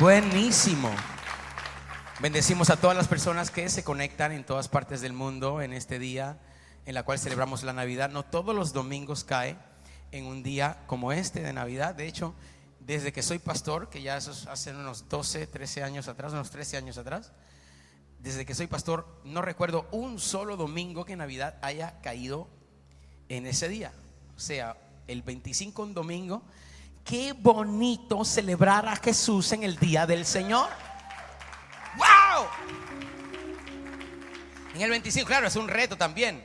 Buenísimo. Bendecimos a todas las personas que se conectan en todas partes del mundo en este día en la cual celebramos la Navidad. No todos los domingos cae en un día como este de Navidad. De hecho, desde que soy pastor, que ya eso hace unos 12, 13 años atrás, unos 13 años atrás, desde que soy pastor, no recuerdo un solo domingo que Navidad haya caído en ese día. O sea, el 25 un domingo. Qué bonito celebrar a Jesús en el día del Señor. ¡Wow! En el 25, claro, es un reto también.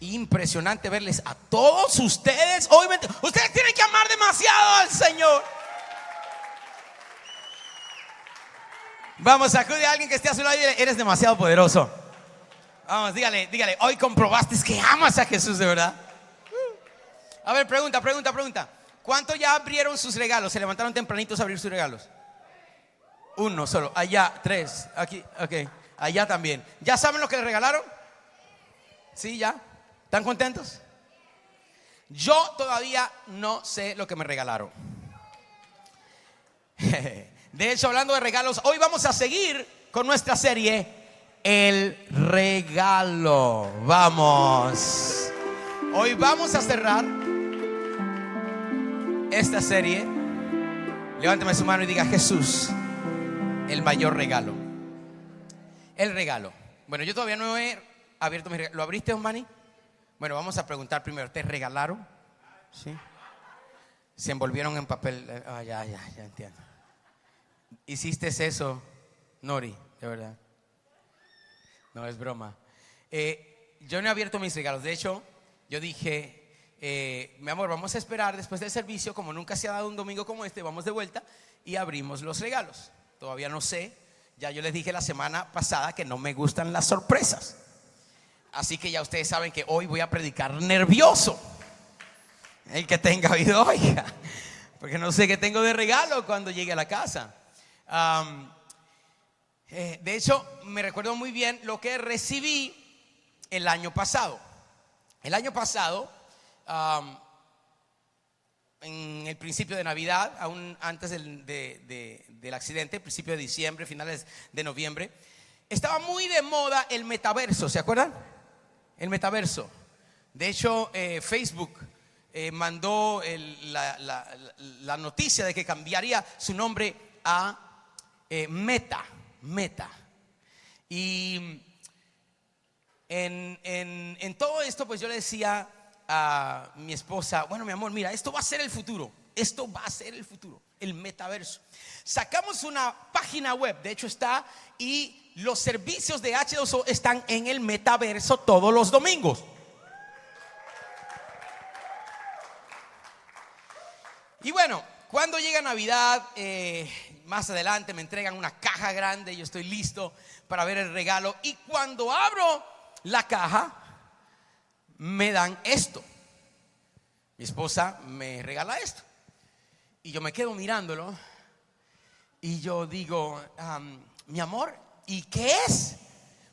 Impresionante verles a todos ustedes. Hoy, ustedes tienen que amar demasiado al Señor. Vamos, sacude a alguien que esté a su lado y dile, eres demasiado poderoso. Vamos, dígale, dígale, hoy comprobaste que amas a Jesús de verdad. A ver, pregunta, pregunta, pregunta. ¿Cuántos ya abrieron sus regalos? ¿Se levantaron tempranitos a abrir sus regalos? Uno solo. Allá, tres. Aquí, ok. Allá también. ¿Ya saben lo que les regalaron? ¿Sí, ya? ¿Están contentos? Yo todavía no sé lo que me regalaron. De hecho, hablando de regalos, hoy vamos a seguir con nuestra serie El regalo. Vamos. Hoy vamos a cerrar esta serie. Levánteme su mano y diga Jesús, el mayor regalo. El regalo. Bueno, yo todavía no he abierto mi regalo. ¿Lo abriste, Osmani? Bueno, vamos a preguntar primero. ¿Te regalaron? Sí. Se envolvieron en papel. Ah, ya, ya, ya entiendo hiciste eso, Nori, de verdad. No, es broma. Eh, yo no he abierto mis regalos. De hecho, yo dije, eh, mi amor, vamos a esperar después del servicio, como nunca se ha dado un domingo como este, vamos de vuelta y abrimos los regalos. Todavía no sé. Ya yo les dije la semana pasada que no me gustan las sorpresas. Así que ya ustedes saben que hoy voy a predicar nervioso. El que tenga oído, oiga. Porque no sé qué tengo de regalo cuando llegue a la casa. Eh, de hecho, me recuerdo muy bien lo que recibí el año pasado. El año pasado, en el principio de Navidad, aún antes del, accidente, principio de diciembre, finales de noviembre, estaba muy de moda el metaverso, ¿se acuerdan? El metaverso. De hecho, eh, Facebook eh, mandó la, la, noticia de que cambiaría su nombre a eh, meta, meta. Y en, todo esto, pues yo le decía a mi esposa, bueno, mi amor, mira, esto va a ser el futuro, esto va a ser el futuro, el metaverso. Sacamos una página web, de hecho está, y los servicios de H2O están en el metaverso todos los domingos. Y bueno, cuando llega Navidad, eh, más adelante me entregan una caja grande, yo estoy listo para ver el regalo. Y cuando abro la caja, me dan esto. Mi esposa me regala esto. Y yo me quedo mirándolo. Y yo digo, mi amor, ¿y qué es?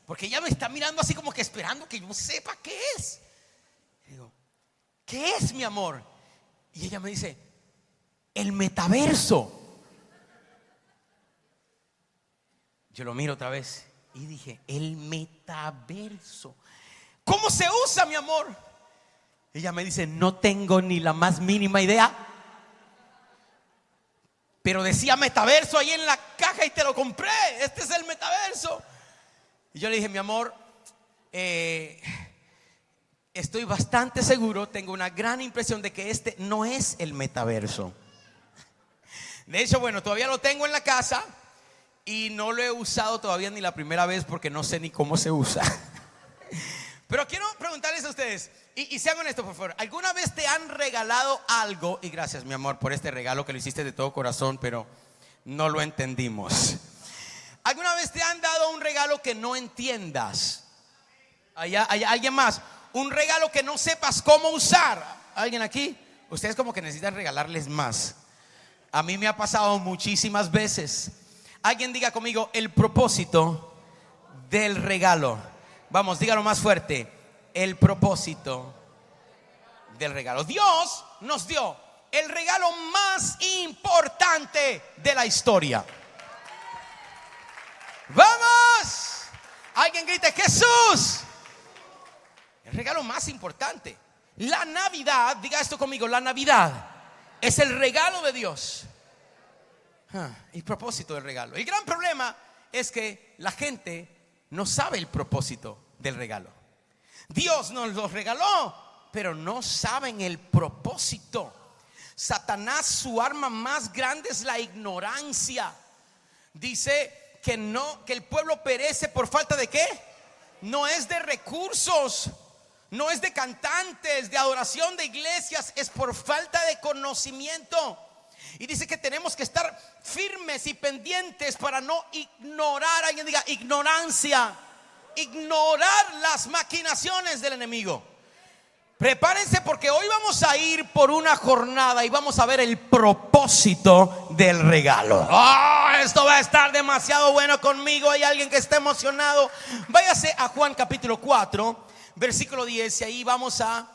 Porque ella me está mirando así como que esperando que yo sepa qué es. digo, ¿qué es, mi amor? Y ella me dice, el metaverso. Yo lo miro otra vez y dije, el metaverso. ¿Cómo se usa, mi amor? Ella me dice, no tengo ni la más mínima idea. Pero decía metaverso ahí en la caja y te lo compré. Este es el metaverso. Y yo le dije, mi amor, eh, estoy bastante seguro, tengo una gran impresión de que este no es el metaverso. De hecho, bueno, todavía lo tengo en la casa y no lo he usado todavía ni la primera vez porque no sé ni cómo se usa. Pero quiero preguntarles a ustedes, y, sean honestos por favor, ¿alguna vez te han regalado algo? Y gracias mi amor por este regalo que lo hiciste de todo corazón, pero no lo entendimos. ¿Alguna vez te han dado un regalo que no entiendas? Allá, alguien más, un regalo que no sepas cómo usar. ¿Alguien aquí? Ustedes como que necesitan regalarles más. A mí me ha pasado muchísimas veces Alguien diga conmigo el propósito del regalo. Vamos, dígalo más fuerte. El propósito del regalo. Dios nos dio el regalo más importante de la historia. Vamos. Alguien grite, Jesús. El regalo más importante. La Navidad, diga esto conmigo, la Navidad es el regalo de Dios. Ah, el propósito del regalo. El gran problema es que la gente no sabe el propósito del regalo. Dios nos lo regaló, pero no saben el propósito. Satanás, su arma más grande es la ignorancia. Dice que no, que el pueblo perece por falta de qué? No es de recursos, no es de cantantes, de adoración de iglesias, es por falta de conocimiento. Y dice que tenemos que estar y pendientes para no ignorar, alguien diga, ignorancia, ignorar las maquinaciones del enemigo. Prepárense porque hoy vamos a ir por una jornada y vamos a ver el propósito del regalo. Oh, esto va a estar demasiado bueno conmigo. Hay alguien que está emocionado. Váyase a Juan capítulo 4, versículo 10 y ahí vamos a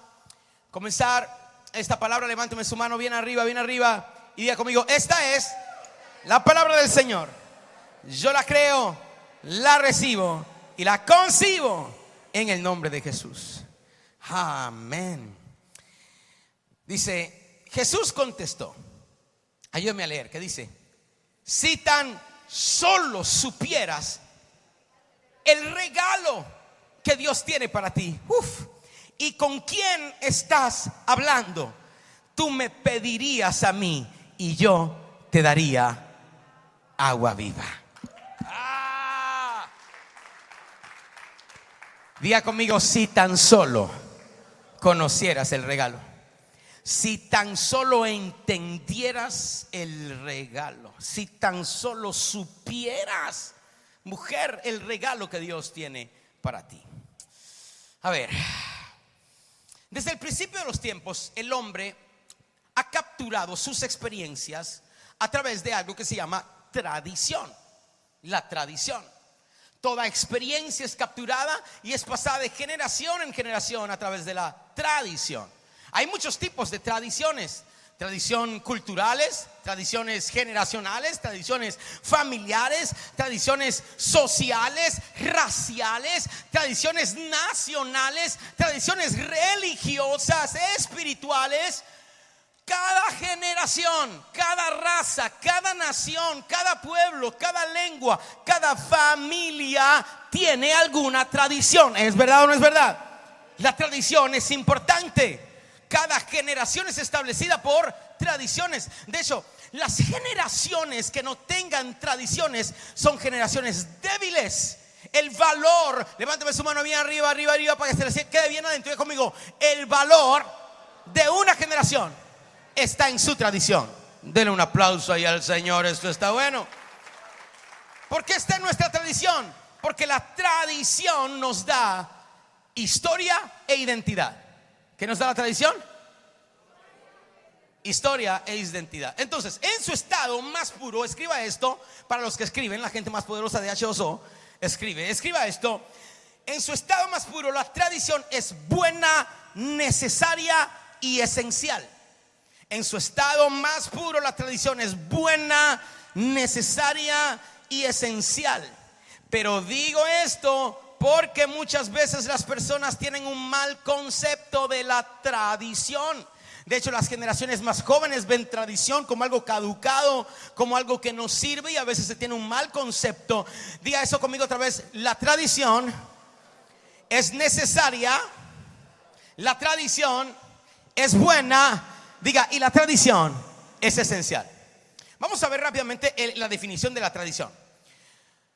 comenzar esta palabra. Levánteme su mano bien arriba, bien arriba y diga conmigo, esta es la palabra del Señor. Yo la creo, la recibo y la concibo en el nombre de Jesús. Amén. Dice, Jesús contestó, ayúdame a leer, ¿qué dice? Si tan solo supieras el regalo que Dios tiene para ti, y con quién estás hablando, tú me pedirías a mí y yo te daría agua viva. Diga conmigo, si tan solo conocieras el regalo, si tan solo entendieras el regalo, si tan solo supieras, mujer, el regalo que Dios tiene para ti. A ver, desde el principio de los tiempos, el hombre ha capturado sus experiencias a través de algo que se llama tradición. La tradición. Toda experiencia es capturada y es pasada de generación en generación a través de la tradición. Hay muchos tipos de tradiciones. Tradición culturales, tradiciones generacionales, tradiciones familiares, tradiciones sociales, raciales, tradiciones nacionales, tradiciones religiosas, espirituales, cada generación, cada raza, cada nación, cada pueblo, cada lengua, cada familia tiene alguna tradición. ¿Es verdad o no es verdad? La tradición es importante. Cada generación es establecida por tradiciones. De hecho, las generaciones que no tengan tradiciones son generaciones débiles. El valor, levánteme su mano bien arriba, arriba, arriba, para que se le quede bien adentro. conmigo, el valor de una generación está en su tradición. Denle un aplauso ahí al Señor, esto está bueno. ¿Por qué está en nuestra tradición? Porque la tradición nos da historia e identidad. ¿Qué nos da la tradición? Historia e identidad. Entonces, en su estado más puro, escriba esto para los que escriben, la gente más poderosa de H2O, escribe, escriba esto. En su estado más puro, la tradición es buena, necesaria y esencial. En su estado más puro, la tradición es buena, necesaria y esencial. Pero digo esto porque muchas veces las personas tienen un mal concepto de la tradición. De hecho, las generaciones más jóvenes ven tradición como algo caducado, como algo que no sirve y a veces se tiene un mal concepto. Diga eso conmigo otra vez. La tradición es necesaria, la tradición es buena Diga, y la tradición es esencial. Vamos a ver rápidamente la definición de la tradición.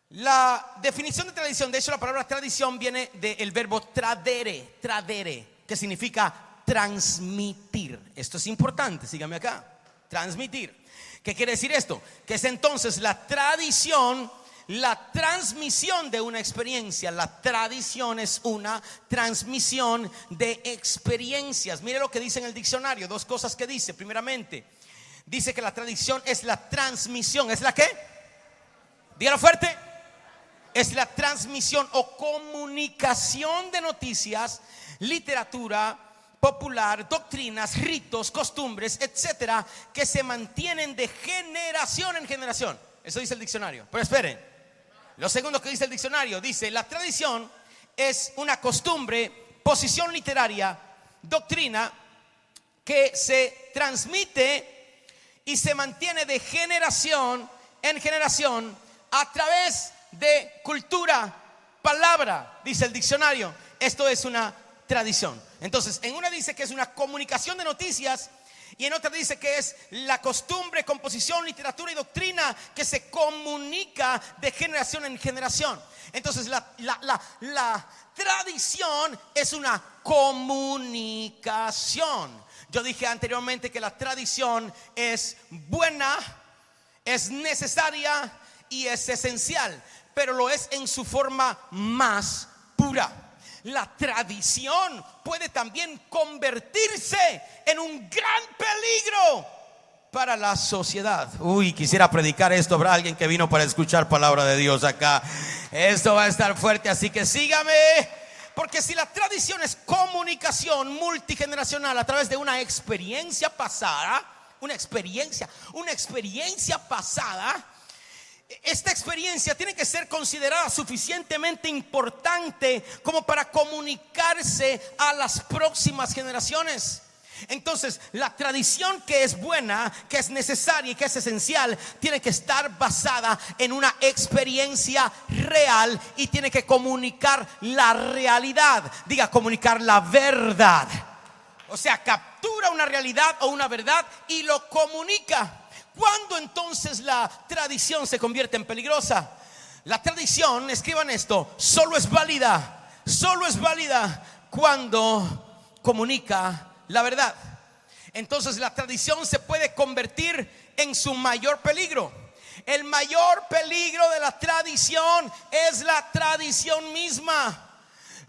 La definición de tradición, de hecho la palabra tradición viene del verbo tradere, tradere, que significa transmitir. Esto es importante, sígame acá, transmitir. ¿Qué quiere decir esto? Que es entonces la tradición la transmisión de una experiencia. La tradición es una transmisión de experiencias. Mire lo que dice en el diccionario, dos cosas que dice. Primeramente, dice que la tradición es la transmisión. ¿Es la qué? Dígalo fuerte. Es la transmisión o comunicación de noticias, literatura, popular, doctrinas, ritos, costumbres, etcétera, que se mantienen de generación en generación. Eso dice el diccionario. Pero esperen, Lo segundo que dice el diccionario, dice, la tradición es una costumbre, posición literaria, doctrina que se transmite y se mantiene de generación en generación a través de cultura, palabra, dice el diccionario. Esto es una tradición. Entonces, en una dice que es una comunicación de noticias y en otra dice que es la costumbre, composición, literatura y doctrina que se comunica de generación en generación. Entonces la, la tradición es una comunicación. Yo dije anteriormente que la tradición es buena, es necesaria y es esencial, pero lo es en su forma más pura la tradición puede también convertirse en un gran peligro para la sociedad. Uy, quisiera predicar esto. Habrá alguien que vino para escuchar palabra de Dios acá. Esto va a estar fuerte, así que sígame. Porque si la tradición es comunicación multigeneracional a través de una experiencia pasada, una experiencia, una experiencia pasada, esta experiencia tiene que ser considerada suficientemente importante como para comunicarse a las próximas generaciones. Entonces, la tradición que es buena, que es necesaria y que es esencial, tiene que estar basada en una experiencia real y tiene que comunicar la realidad. Diga, comunicar la verdad. O sea, captura una realidad o una verdad y lo comunica. ¿Cuándo entonces la tradición se convierte en peligrosa? La tradición, escriban esto, solo es válida, solo es válida cuando comunica la verdad. Entonces la tradición se puede convertir en su mayor peligro. El mayor peligro de la tradición es la tradición misma.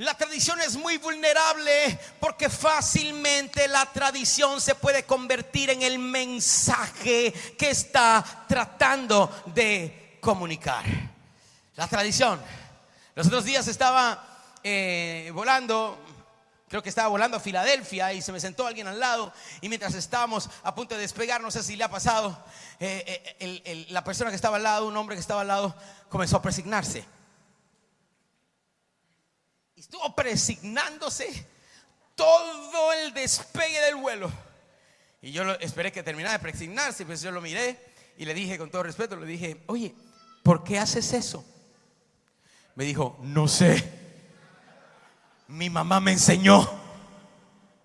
La tradición es muy vulnerable porque fácilmente la tradición se puede convertir en el mensaje que está tratando de comunicar. La tradición. Los otros días estaba eh, volando, creo que estaba volando a Filadelfia y se me sentó alguien al lado y mientras estábamos a punto de despegar, no sé si le ha pasado, eh, eh, la persona que estaba al lado, un hombre que estaba al lado, comenzó a presignarse estuvo presignándose todo el despegue del vuelo. Y yo esperé que terminara de presignarse, pues yo lo miré y le dije con todo respeto, le dije, oye, ¿por qué haces eso? Me dijo, no sé. Mi mamá me enseñó.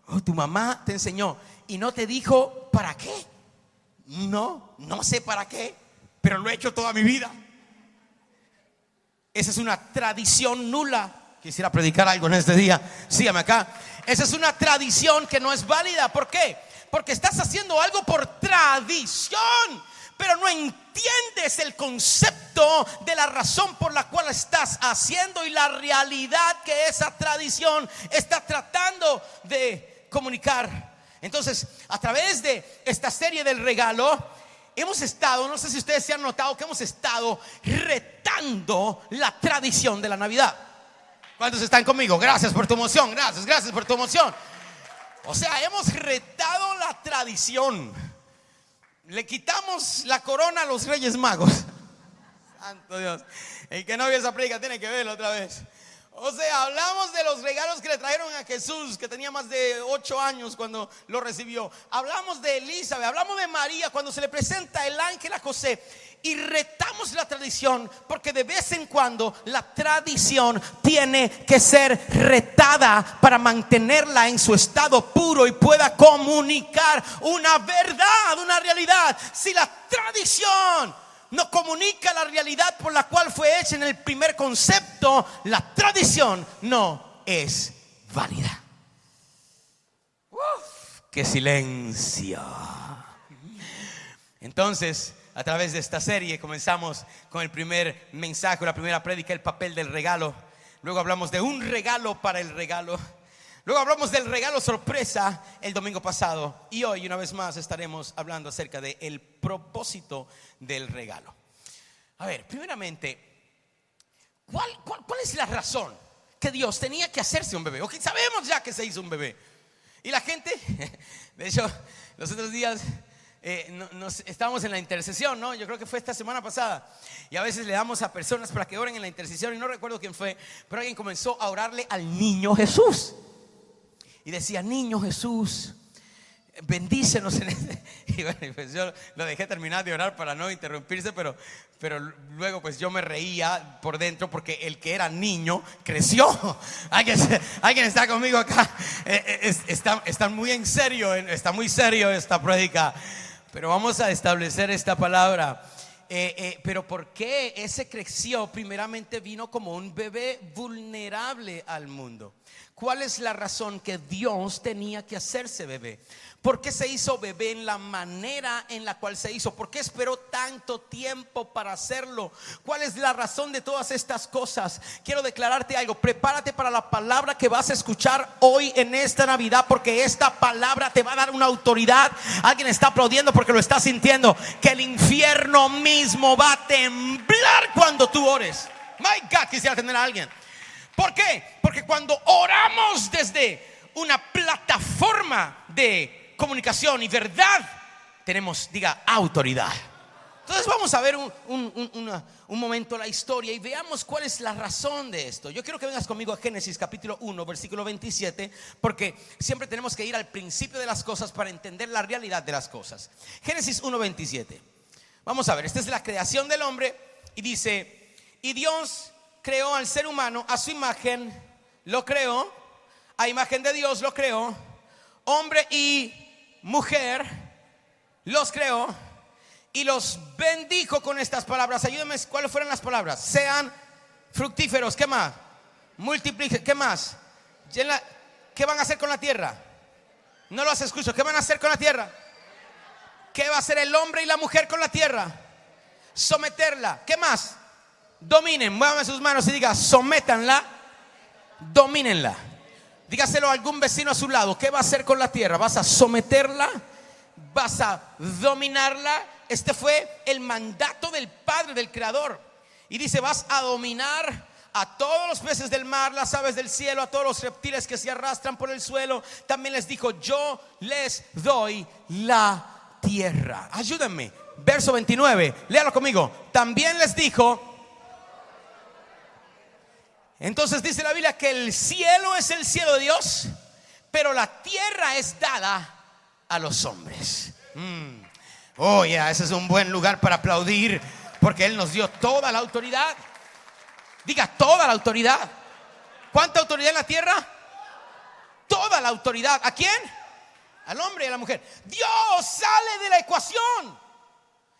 Oh, tu mamá te enseñó y no te dijo para qué. No, no sé para qué, pero lo he hecho toda mi vida. Esa es una tradición nula Quisiera predicar algo en este día. Sígame acá. Esa es una tradición que no es válida. ¿Por qué? Porque estás haciendo algo por tradición, pero no entiendes el concepto de la razón por la cual estás haciendo y la realidad que esa tradición está tratando de comunicar. Entonces, a través de esta serie del regalo, hemos estado, no sé si ustedes se han notado que hemos estado retando la tradición de la Navidad. ¿Cuántos están conmigo? Gracias por tu emoción, gracias, gracias por tu emoción. O sea, hemos retado la tradición. Le quitamos la corona a los Reyes Magos. Santo Dios. El que no vio esa predica tiene que verlo otra vez. O sea, hablamos de los regalos que le trajeron a Jesús, que tenía más de ocho años cuando lo recibió. Hablamos de Elizabeth, hablamos de María cuando se le presenta el ángel a José y retamos la tradición porque de vez en cuando la tradición tiene que ser retada para mantenerla en su estado puro y pueda comunicar una verdad, una realidad. Si la tradición no comunica la realidad por la cual fue hecha en el primer concepto, la tradición no es válida. Uf, ¡Qué silencio! Entonces, a través de esta serie comenzamos con el primer mensaje, la primera prédica, el papel del regalo. Luego hablamos de un regalo para el regalo. Luego hablamos del regalo sorpresa el domingo pasado. Y hoy, una vez más, estaremos hablando acerca del el propósito del regalo. A ver, primeramente, ¿cuál, es la razón que Dios tenía que hacerse un bebé? Ok, sabemos ya que se hizo un bebé. Y la gente, de hecho, los otros días eh, nos, estábamos en la intercesión, ¿no? Yo creo que fue esta semana pasada. Y a veces le damos a personas para que oren en la intercesión y no recuerdo quién fue, pero alguien comenzó a orarle al niño Jesús. Y decía, niño Jesús, bendícenos en este. Y bueno, pues yo lo dejé terminar de orar para no interrumpirse, pero, pero luego pues yo me reía por dentro porque el que era niño creció. Alguien, alguien está conmigo acá. Eh, eh, está, está muy en serio, está muy serio esta prédica. Pero vamos a establecer esta palabra. Eh, pero ¿por qué ese creció? Primeramente vino como un bebé vulnerable al mundo. ¿Cuál es la razón que Dios tenía que hacerse bebé? ¿Por qué se hizo bebé en la manera en la cual se hizo? ¿Por qué esperó tanto tiempo para hacerlo? ¿Cuál es la razón de todas estas cosas? Quiero declararte algo. Prepárate para la palabra que vas a escuchar hoy en esta Navidad, porque esta palabra te va a dar una autoridad. Alguien está aplaudiendo porque lo está sintiendo. Que el infierno mismo va a temblar cuando tú ores. My God, quisiera tener a alguien. ¿Por qué? Porque cuando oramos desde una plataforma de comunicación y verdad, tenemos, diga, autoridad. Entonces vamos a ver un, momento la historia y veamos cuál es la razón de esto. Yo quiero que vengas conmigo a Génesis capítulo 1, versículo 27, porque siempre tenemos que ir al principio de las cosas para entender la realidad de las cosas. Génesis 1, 27. Vamos a ver, esta es la creación del hombre y dice, y Dios creó al ser humano a su imagen, lo creó, a imagen de Dios lo creó, hombre y mujer, los creó y los bendijo con estas palabras. Ayúdenme, ¿cuáles fueron las palabras? Sean fructíferos, ¿qué más? Multipliquen, ¿qué más? ¿Qué van a hacer con la tierra? No los escucho, ¿qué van a hacer con la tierra? ¿Qué va a hacer el hombre y la mujer con la tierra? Someterla. ¿Qué más? Dominen, muevan sus manos y diga, sométanla, domínenla. Dígaselo a algún vecino a su lado. ¿Qué va a hacer con la tierra? ¿Vas a someterla? ¿Vas a dominarla? Este fue el mandato del Padre, del Creador. Y dice, vas a dominar a todos los peces del mar, las aves del cielo, a todos los reptiles que se arrastran por el suelo. También les dijo, yo les doy la tierra. Ayúdenme. Verso 29, léalo conmigo. También les dijo, entonces dice la Biblia que el cielo es el cielo de Dios, pero la tierra es dada a los hombres. Mm. Oh, ya, ese es un buen lugar para aplaudir, porque Él nos dio toda la autoridad. Diga, toda la autoridad. ¿Cuánta autoridad en la tierra? Toda la autoridad. ¿A quién? Al hombre y a la mujer. Dios sale de la ecuación.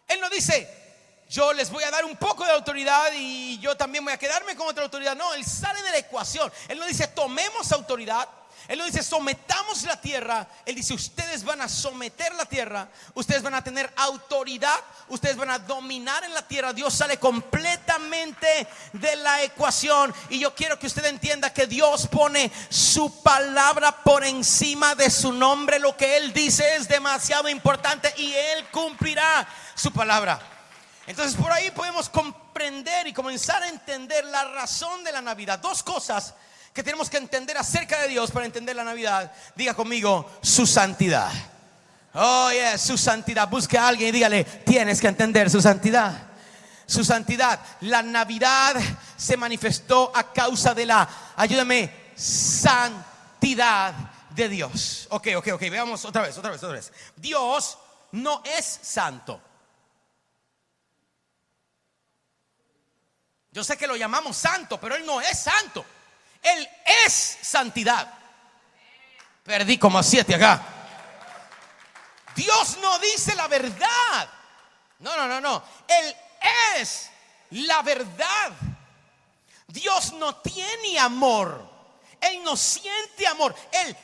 Él no dice, yo les voy a dar un poco de autoridad y yo también voy a quedarme con otra autoridad. No, Él sale de la ecuación. Él no dice tomemos autoridad. Él no dice sometamos la tierra. Él dice ustedes van a someter la tierra. Ustedes van a tener autoridad. Ustedes van a dominar en la tierra. Dios sale completamente de la ecuación. Y yo quiero que usted entienda que Dios pone su palabra por encima de su nombre. Lo que Él dice es demasiado importante y Él cumplirá su palabra. Entonces por ahí podemos comprender y comenzar a entender la razón de la Navidad. Dos cosas que tenemos que entender acerca de Dios para entender la Navidad. Diga conmigo, su santidad. Oh, yeah, su santidad. Busque a alguien y dígale, tienes que entender su santidad. Su santidad. La Navidad se manifestó a causa de la, ayúdame, santidad de Dios. Ok, ok, ok. Veamos otra vez, otra vez, otra vez. Dios no es santo. Yo sé que lo llamamos santo, pero Él no es santo. Él es santidad. Perdí como a siete acá. Dios no dice la verdad. No, no, no, no. Él es la verdad. Dios no tiene amor. Él no siente amor. Él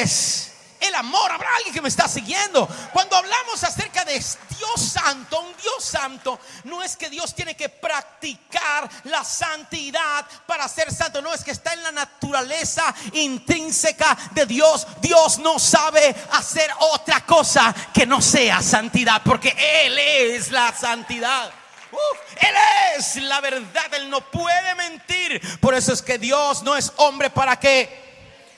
es el amor. Habrá alguien que me está siguiendo. Cuando hablamos acerca de Dios santo, un Dios santo, no es que Dios tiene que practicar la santidad para ser santo. No es que está en la naturaleza intrínseca de Dios. Dios no sabe hacer otra cosa que no sea santidad, porque Él es la santidad. él es la verdad, Él no puede mentir. Por eso es que Dios no es hombre para que,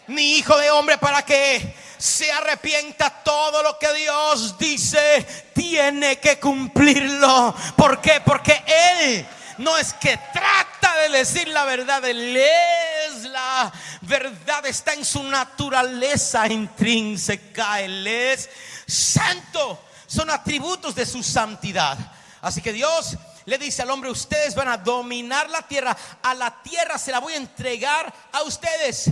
ni hijo de hombre para que se arrepienta, todo lo que Dios dice tiene que cumplirlo. ¿Por qué? Porque Él no es que trata de decir la verdad, Él es la verdad, está en su naturaleza intrínseca, Él es santo, son atributos de su santidad. Así que Dios le dice al hombre, ustedes van a dominar la tierra, a la tierra se la voy a entregar a ustedes.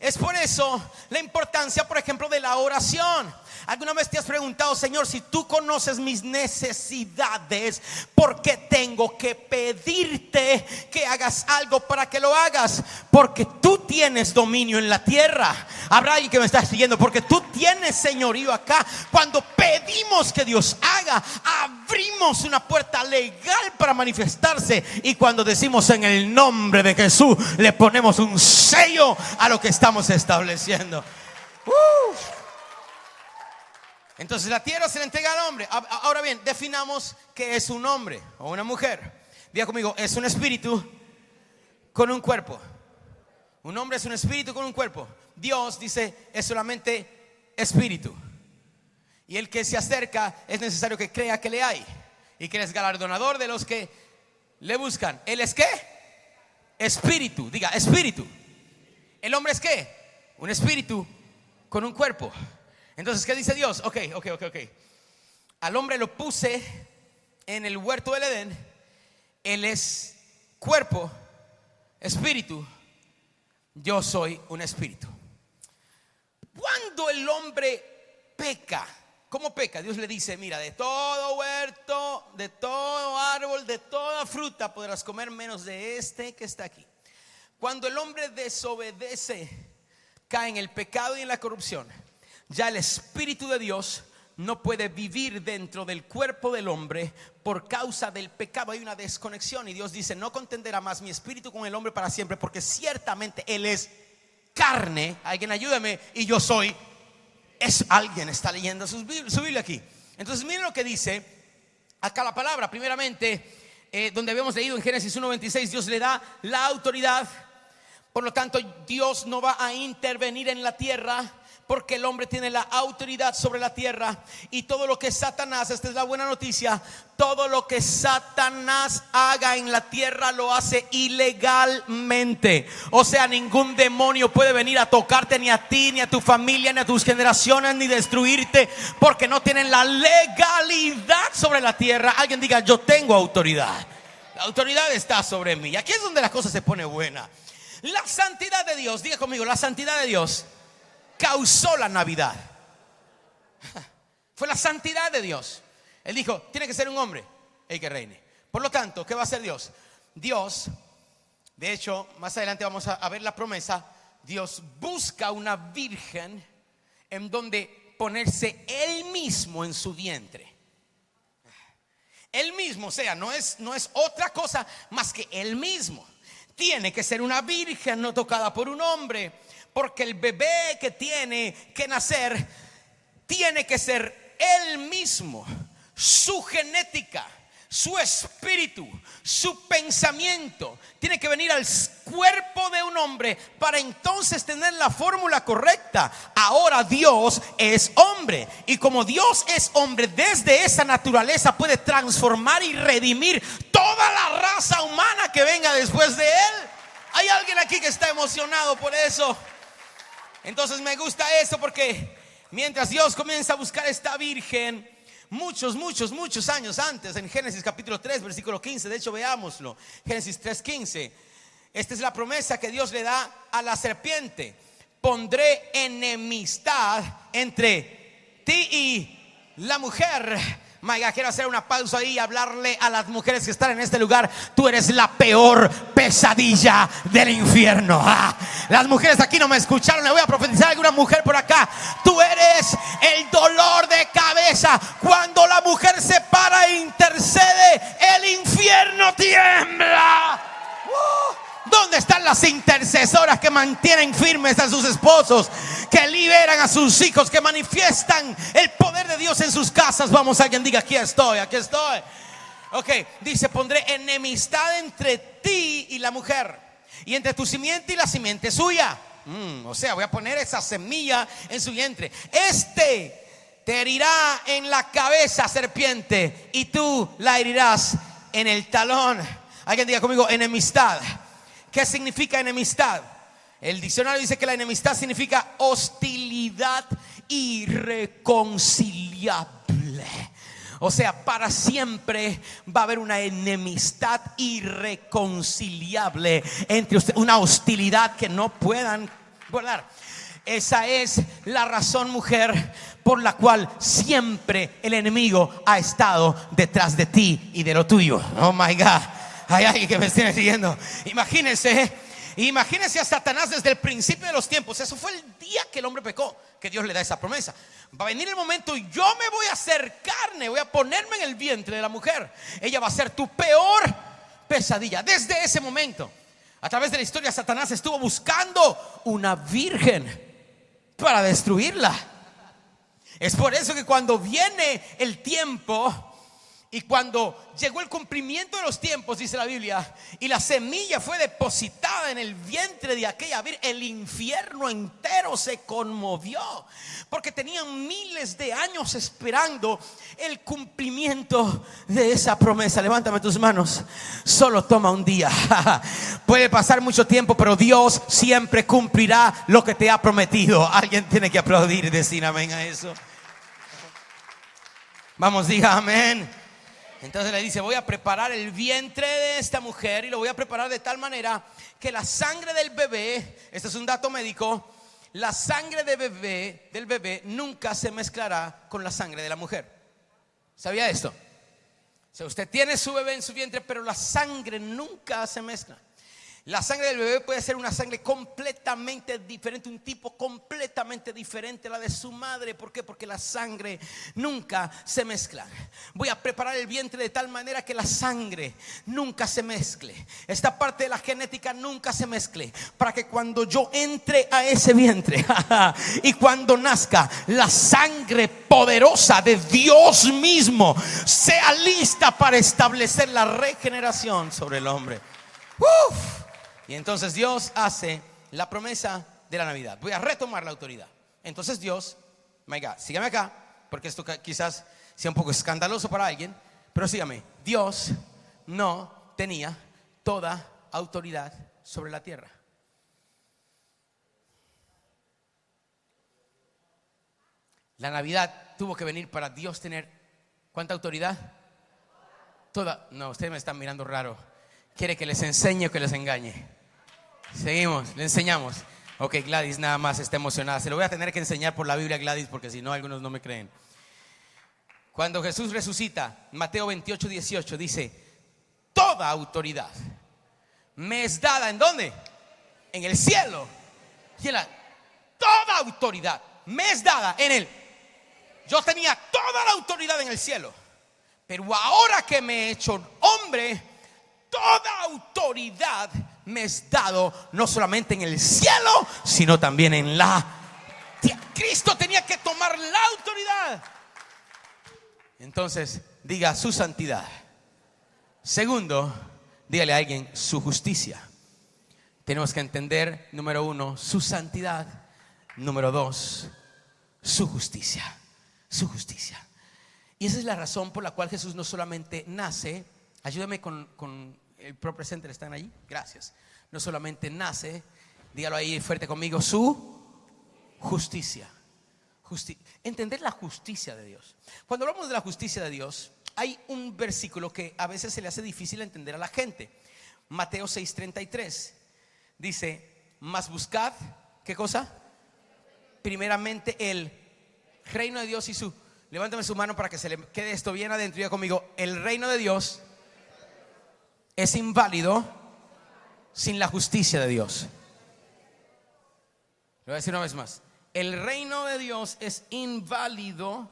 Es por eso la importancia, por ejemplo, de la oración. ¿Alguna vez te has preguntado, Señor, si tú conoces mis necesidades, por qué tengo que pedirte que hagas algo para que lo hagas? Porque tú tienes dominio en la tierra. Habrá alguien que me está siguiendo, porque tú tienes señorío acá. Cuando pedimos que Dios haga, abrimos una puerta legal para manifestarse. Y cuando decimos en el nombre de Jesús, le ponemos un sello a lo que estamos estableciendo. Entonces la tierra se le entrega al hombre. Ahora bien, definamos que es un hombre o una mujer. Diga conmigo, es un espíritu con un cuerpo. Un hombre es un espíritu con un cuerpo. Dios dice, es solamente espíritu. Y el que se acerca es necesario que crea que le hay. Y que es galardonador de los que le buscan. ¿Él es qué? Espíritu. Diga, espíritu. ¿El hombre es qué? Un espíritu con un cuerpo. Entonces, ¿qué dice Dios? Ok, ok, ok, ok. Al hombre lo puse en el huerto del Edén. Él es cuerpo, espíritu. Yo soy un espíritu. Cuando el hombre peca, ¿cómo peca? Dios le dice, mira, de todo huerto, de todo árbol, de toda fruta podrás comer menos de este que está aquí. Cuando el hombre desobedece, cae en el pecado y en la corrupción ya el Espíritu de Dios no puede vivir dentro del cuerpo del hombre por causa del pecado. Hay una desconexión y Dios dice, no contenderá más mi espíritu con el hombre para siempre, porque ciertamente Él es carne. Alguien ayúdame y yo soy. Es alguien está leyendo su, Biblia aquí. Entonces miren lo que dice acá la palabra. Primeramente, eh, donde habíamos leído en Génesis 1.26, Dios le da la autoridad. Por lo tanto, Dios no va a intervenir en la tierra porque el hombre tiene la autoridad sobre la tierra y todo lo que Satanás, esta es la buena noticia, todo lo que Satanás haga en la tierra lo hace ilegalmente. O sea, ningún demonio puede venir a tocarte ni a ti, ni a tu familia, ni a tus generaciones, ni destruirte, porque no tienen la legalidad sobre la tierra. Alguien diga, yo tengo autoridad. La autoridad está sobre mí. Aquí es donde la cosa se pone buena. La santidad de Dios, diga conmigo, la santidad de Dios causó la Navidad. Fue la santidad de Dios. Él dijo, tiene que ser un hombre el que reine. Por lo tanto, ¿qué va a hacer Dios? Dios, de hecho, más adelante vamos a, ver la promesa, Dios busca una virgen en donde ponerse él mismo en su vientre. Él mismo, o sea, no es, no es otra cosa más que él mismo. Tiene que ser una virgen no tocada por un hombre porque el bebé que tiene que nacer tiene que ser él mismo, su genética, su espíritu, su pensamiento. Tiene que venir al cuerpo de un hombre para entonces tener la fórmula correcta. Ahora Dios es hombre. Y como Dios es hombre, desde esa naturaleza puede transformar y redimir toda la raza humana que venga después de él. ¿Hay alguien aquí que está emocionado por eso? Entonces me gusta eso porque mientras Dios comienza a buscar esta virgen, muchos, muchos, muchos años antes, en Génesis capítulo 3, versículo 15, de hecho veámoslo, Génesis 3, 15, esta es la promesa que Dios le da a la serpiente, pondré enemistad entre ti y la mujer Maiga, quiero hacer una pausa ahí y hablarle a las mujeres que están en este lugar. Tú eres la peor pesadilla del infierno. Ah, las mujeres aquí no me escucharon. Le voy a profetizar a alguna mujer por acá. Tú eres el dolor de cabeza. Cuando la mujer se para e intercede, el infierno tiembla. Uh. ¿Dónde están las intercesoras que mantienen firmes a sus esposos, que liberan a sus hijos, que manifiestan el poder de Dios en sus casas? Vamos, alguien diga, aquí estoy, aquí estoy. Ok, dice, pondré enemistad entre ti y la mujer, y entre tu simiente y la simiente suya. Mm, o sea, voy a poner esa semilla en su vientre. Este te herirá en la cabeza, serpiente, y tú la herirás en el talón. Alguien diga conmigo, enemistad. ¿Qué significa enemistad? El diccionario dice que la enemistad significa hostilidad irreconciliable. O sea, para siempre va a haber una enemistad irreconciliable entre ustedes, una hostilidad que no puedan guardar. Esa es la razón, mujer, por la cual siempre el enemigo ha estado detrás de ti y de lo tuyo. Oh my God. Hay alguien que me esté siguiendo. Imagínense, imagínense a Satanás desde el principio de los tiempos. Eso fue el día que el hombre pecó, que Dios le da esa promesa. Va a venir el momento y yo me voy a hacer carne, voy a ponerme en el vientre de la mujer. Ella va a ser tu peor pesadilla. Desde ese momento, a través de la historia, Satanás estuvo buscando una virgen para destruirla. Es por eso que cuando viene el tiempo y cuando llegó el cumplimiento de los tiempos, dice la Biblia, y la semilla fue depositada en el vientre de aquella virgen, el infierno entero se conmovió, porque tenían miles de años esperando el cumplimiento de esa promesa. Levántame tus manos, solo toma un día. Puede pasar mucho tiempo, pero Dios siempre cumplirá lo que te ha prometido. Alguien tiene que aplaudir y decir amén a eso. Vamos, diga amén. Entonces le dice, voy a preparar el vientre de esta mujer y lo voy a preparar de tal manera que la sangre del bebé, este es un dato médico, la sangre de bebé, del bebé nunca se mezclará con la sangre de la mujer. ¿Sabía esto? O sea, usted tiene su bebé en su vientre, pero la sangre nunca se mezcla. La sangre del bebé puede ser una sangre completamente diferente, un tipo completamente diferente a la de su madre. ¿Por qué? Porque la sangre nunca se mezcla. Voy a preparar el vientre de tal manera que la sangre nunca se mezcle. Esta parte de la genética nunca se mezcle. Para que cuando yo entre a ese vientre y cuando nazca, la sangre poderosa de Dios mismo sea lista para establecer la regeneración sobre el hombre. Uf. Y entonces Dios hace la promesa de la Navidad. Voy a retomar la autoridad. Entonces Dios, my God, sígame acá, porque esto quizás sea un poco escandaloso para alguien, pero sígame. Dios no tenía toda autoridad sobre la tierra. La Navidad tuvo que venir para Dios tener ¿cuánta autoridad? Toda. No, ustedes me están mirando raro. ¿Quiere que les enseñe o que les engañe? Seguimos, le enseñamos. Ok, Gladys nada más está emocionada. Se lo voy a tener que enseñar por la Biblia, Gladys, porque si no, algunos no me creen. Cuando Jesús resucita, Mateo 28, 18, dice, toda autoridad me es dada en dónde? En el cielo. Y la, toda autoridad me es dada en él. Yo tenía toda la autoridad en el cielo. Pero ahora que me he hecho hombre, toda autoridad me es dado no solamente en el cielo, sino también en la Cristo tenía que tomar la autoridad. Entonces, diga su santidad. Segundo, dígale a alguien su justicia. Tenemos que entender, número uno, su santidad. Número dos, su justicia. Su justicia. Y esa es la razón por la cual Jesús no solamente nace, ayúdame con el Pro Presenter están allí, gracias. No solamente nace, dígalo ahí fuerte conmigo, su justicia. entender la justicia de Dios. Cuando hablamos de la justicia de Dios, hay un versículo que a veces se le hace difícil entender a la gente. Mateo 6:33 dice, mas buscad, ¿qué cosa? Primeramente el reino de Dios y su... Levántame su mano para que se le quede esto bien adentro. Y conmigo, el reino de Dios es inválido sin la justicia de Dios. Lo voy a decir una vez más. El reino de Dios es inválido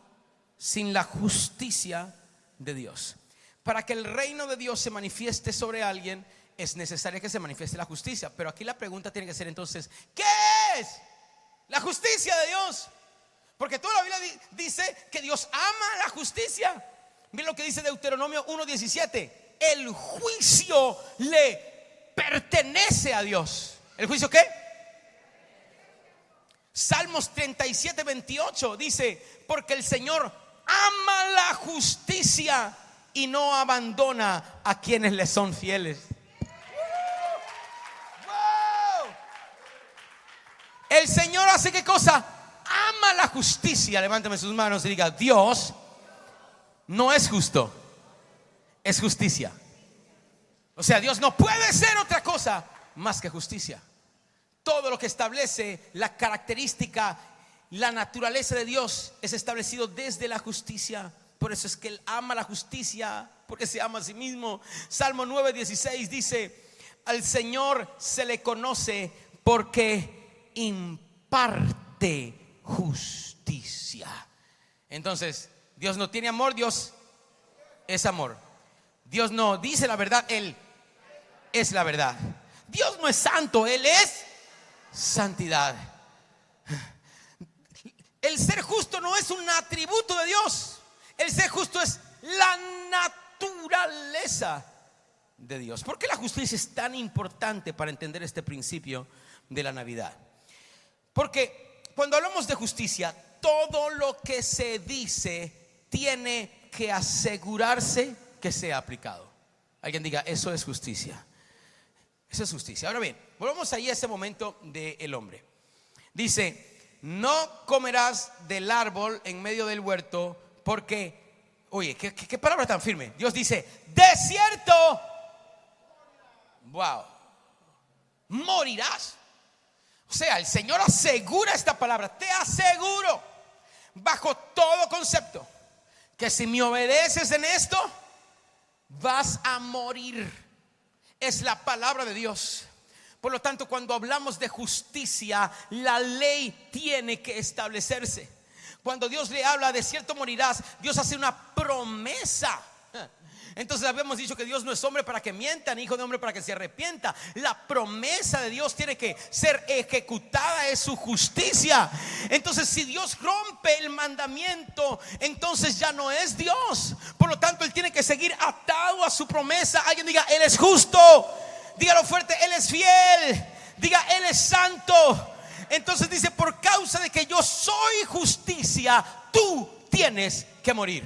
sin la justicia de Dios. Para que el reino de Dios se manifieste sobre alguien, es necesario que se manifieste la justicia. Pero aquí la pregunta tiene que ser entonces, ¿qué es la justicia de Dios? Porque toda la Biblia dice que Dios ama la justicia. Miren lo que dice Deuteronomio 1.17 el juicio le pertenece a Dios. ¿El juicio qué? Salmos 37, 28 dice, porque el Señor ama la justicia y no abandona a quienes le son fieles. El Señor hace qué cosa? Ama la justicia. Levántame sus manos y diga, Dios no es justo, es justicia. O sea, Dios no puede ser otra cosa más que justicia. Todo lo que establece la característica, la naturaleza de Dios es establecido desde la justicia. Por eso es que Él ama la justicia, porque se ama a sí mismo. Salmo 9:16 dice, al Señor se le conoce porque imparte justicia. Entonces, Dios no tiene amor, Dios es amor. Dios no dice la verdad, Él es la verdad. Dios no es santo, Él es santidad. El ser justo no es un atributo de Dios. El ser justo es la naturaleza de Dios. ¿Por qué la justicia es tan importante para entender este principio de la Navidad? Porque cuando hablamos de justicia, todo lo que se dice tiene que asegurarse que sea aplicado. Alguien diga, eso es justicia. Eso es justicia. Ahora bien, volvamos ahí a ese momento del hombre. Dice, no comerás del árbol en medio del huerto porque, oye, ¿qué, qué palabra tan firme? Dios dice, desierto, wow, morirás. O sea, el Señor asegura esta palabra, te aseguro, bajo todo concepto, que si me obedeces en esto, vas a morir es la palabra de Dios. Por lo tanto, cuando hablamos de justicia, la ley tiene que establecerse. Cuando Dios le habla de cierto morirás, Dios hace una promesa. Entonces habíamos dicho que Dios no es hombre para que mienta, ni hijo de hombre para que se arrepienta. La promesa de Dios tiene que ser ejecutada, es su justicia. Entonces si Dios rompe el mandamiento, entonces ya no es Dios. Por lo tanto, Él tiene que seguir atado a su promesa. Alguien diga, Él es justo. Dígalo fuerte, Él es fiel. Diga, Él es santo. Entonces dice, por causa de que yo soy justicia, tú tienes que morir.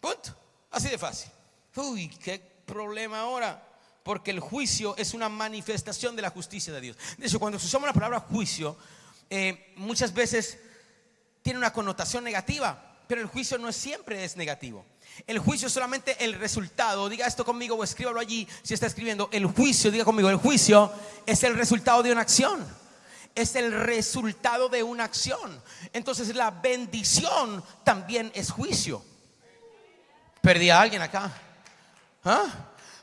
Punto. Así de fácil. Uy, qué problema ahora. Porque el juicio es una manifestación de la justicia de Dios. De hecho, cuando usamos la palabra juicio, eh, muchas veces tiene una connotación negativa, pero el juicio no siempre es negativo. El juicio es solamente el resultado. Diga esto conmigo o escríbalo allí si está escribiendo. El juicio, diga conmigo, el juicio es el resultado de una acción. Es el resultado de una acción. Entonces la bendición también es juicio. Perdí a alguien acá. ¿Ah?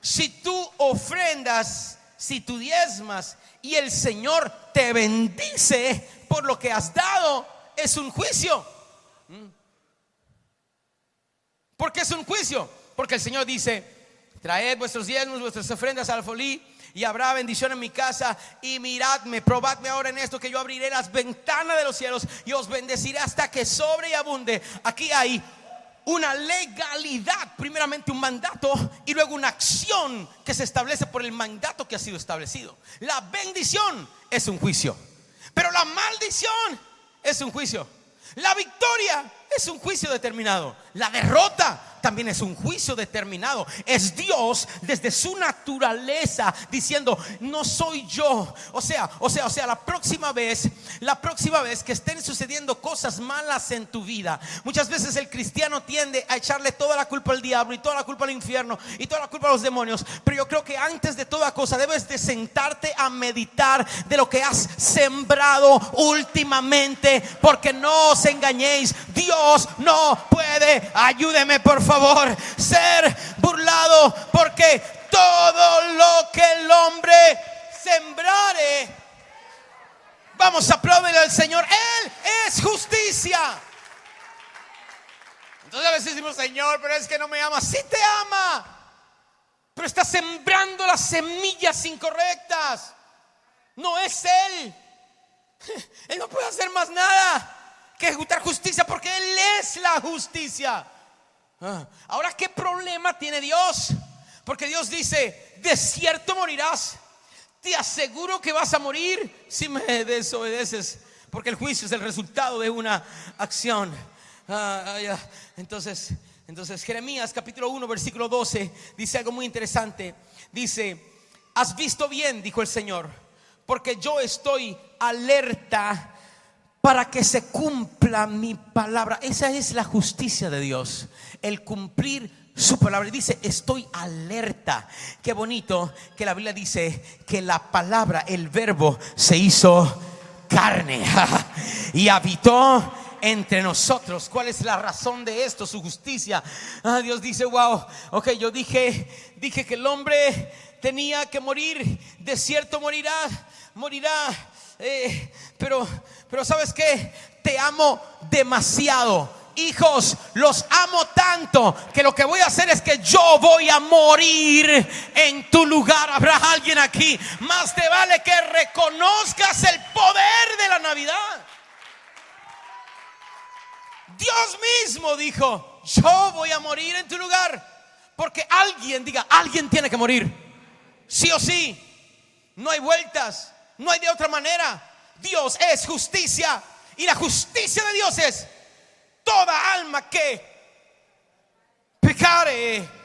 Si tú ofrendas, si tú diezmas y el Señor te bendice por lo que has dado, es un juicio. ¿Mm? ¿Por qué es un juicio? Porque el Señor dice, traed vuestros diezmos, vuestras ofrendas al folí y habrá bendición en mi casa y miradme, probadme ahora en esto que yo abriré las ventanas de los cielos y os bendeciré hasta que sobre y abunde. Aquí hay una legalidad, primeramente un mandato y luego una acción que se establece por el mandato que ha sido establecido. La bendición es un juicio, pero la maldición es un juicio. La victoria es un juicio determinado. La derrota también es un juicio determinado. Es Dios desde su naturaleza diciendo, no soy yo. O sea, o sea, o sea, la próxima vez, la próxima vez que estén sucediendo cosas malas en tu vida, muchas veces el cristiano tiende a echarle toda la culpa al diablo y toda la culpa al infierno y toda la culpa a los demonios. Pero yo creo que antes de toda cosa debes de sentarte a meditar de lo que has sembrado últimamente, porque no os engañéis, Dios no puede, ayúdeme por favor ser burlado, porque todo lo que el hombre sembrare, vamos a aplaudir al Señor, Él es justicia. Entonces a veces decimos, Señor, pero es que no me ama. Sí te ama, pero está sembrando las semillas incorrectas. No es Él. Él no puede hacer más nada que ejecutar justicia porque Él es la justicia. Ah, ahora, ¿qué problema tiene Dios? Porque Dios dice, de cierto morirás. Te aseguro que vas a morir si me desobedeces. porque el juicio es el resultado de una acción. Ah, ah, entonces, entonces Jeremías capítulo 1 versículo 12 dice algo muy interesante. Dice, has visto bien, dijo el Señor, porque yo estoy alerta para que se cumpla mi palabra. Esa es la justicia de Dios, el cumplir su palabra. Dice, estoy alerta. Qué bonito que la Biblia dice que la palabra, el verbo, se hizo carne y habitó entre nosotros. ¿Cuál es la razón de esto? Su justicia. Ah, Dios dice, wow, ok, yo dije, dije que el hombre tenía que morir, de cierto morirá, morirá. Eh, pero, pero sabes que te amo demasiado hijos, los amo tanto que lo que voy a hacer es que yo voy a morir en tu lugar. Habrá alguien aquí. Más te vale que reconozcas el poder de la Navidad. Dios mismo dijo, yo voy a morir en tu lugar. Porque alguien diga, alguien tiene que morir. Sí o sí. No hay vueltas. No hay de otra manera. Dios es justicia. Y la justicia de Dios es toda alma que pecare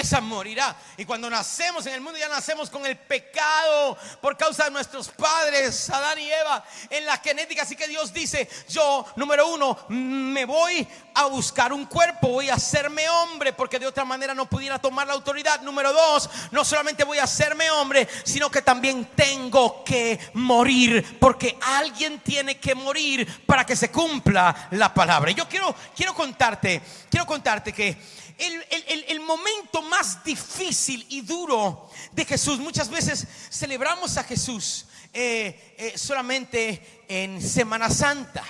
esa morirá. Y cuando nacemos en el mundo ya nacemos con el pecado por causa de nuestros padres, Adán y Eva, en la genética. Así que Dios dice, yo, número uno, me voy a buscar un cuerpo, voy a hacerme hombre, porque de otra manera no pudiera tomar la autoridad. Número dos, no solamente voy a hacerme hombre, sino que también tengo que morir, porque alguien tiene que morir para que se cumpla la palabra. Yo quiero, quiero contarte, quiero contarte que el, momento más difícil y duro de Jesús. Muchas veces celebramos a Jesús eh, eh, solamente en Semana Santa.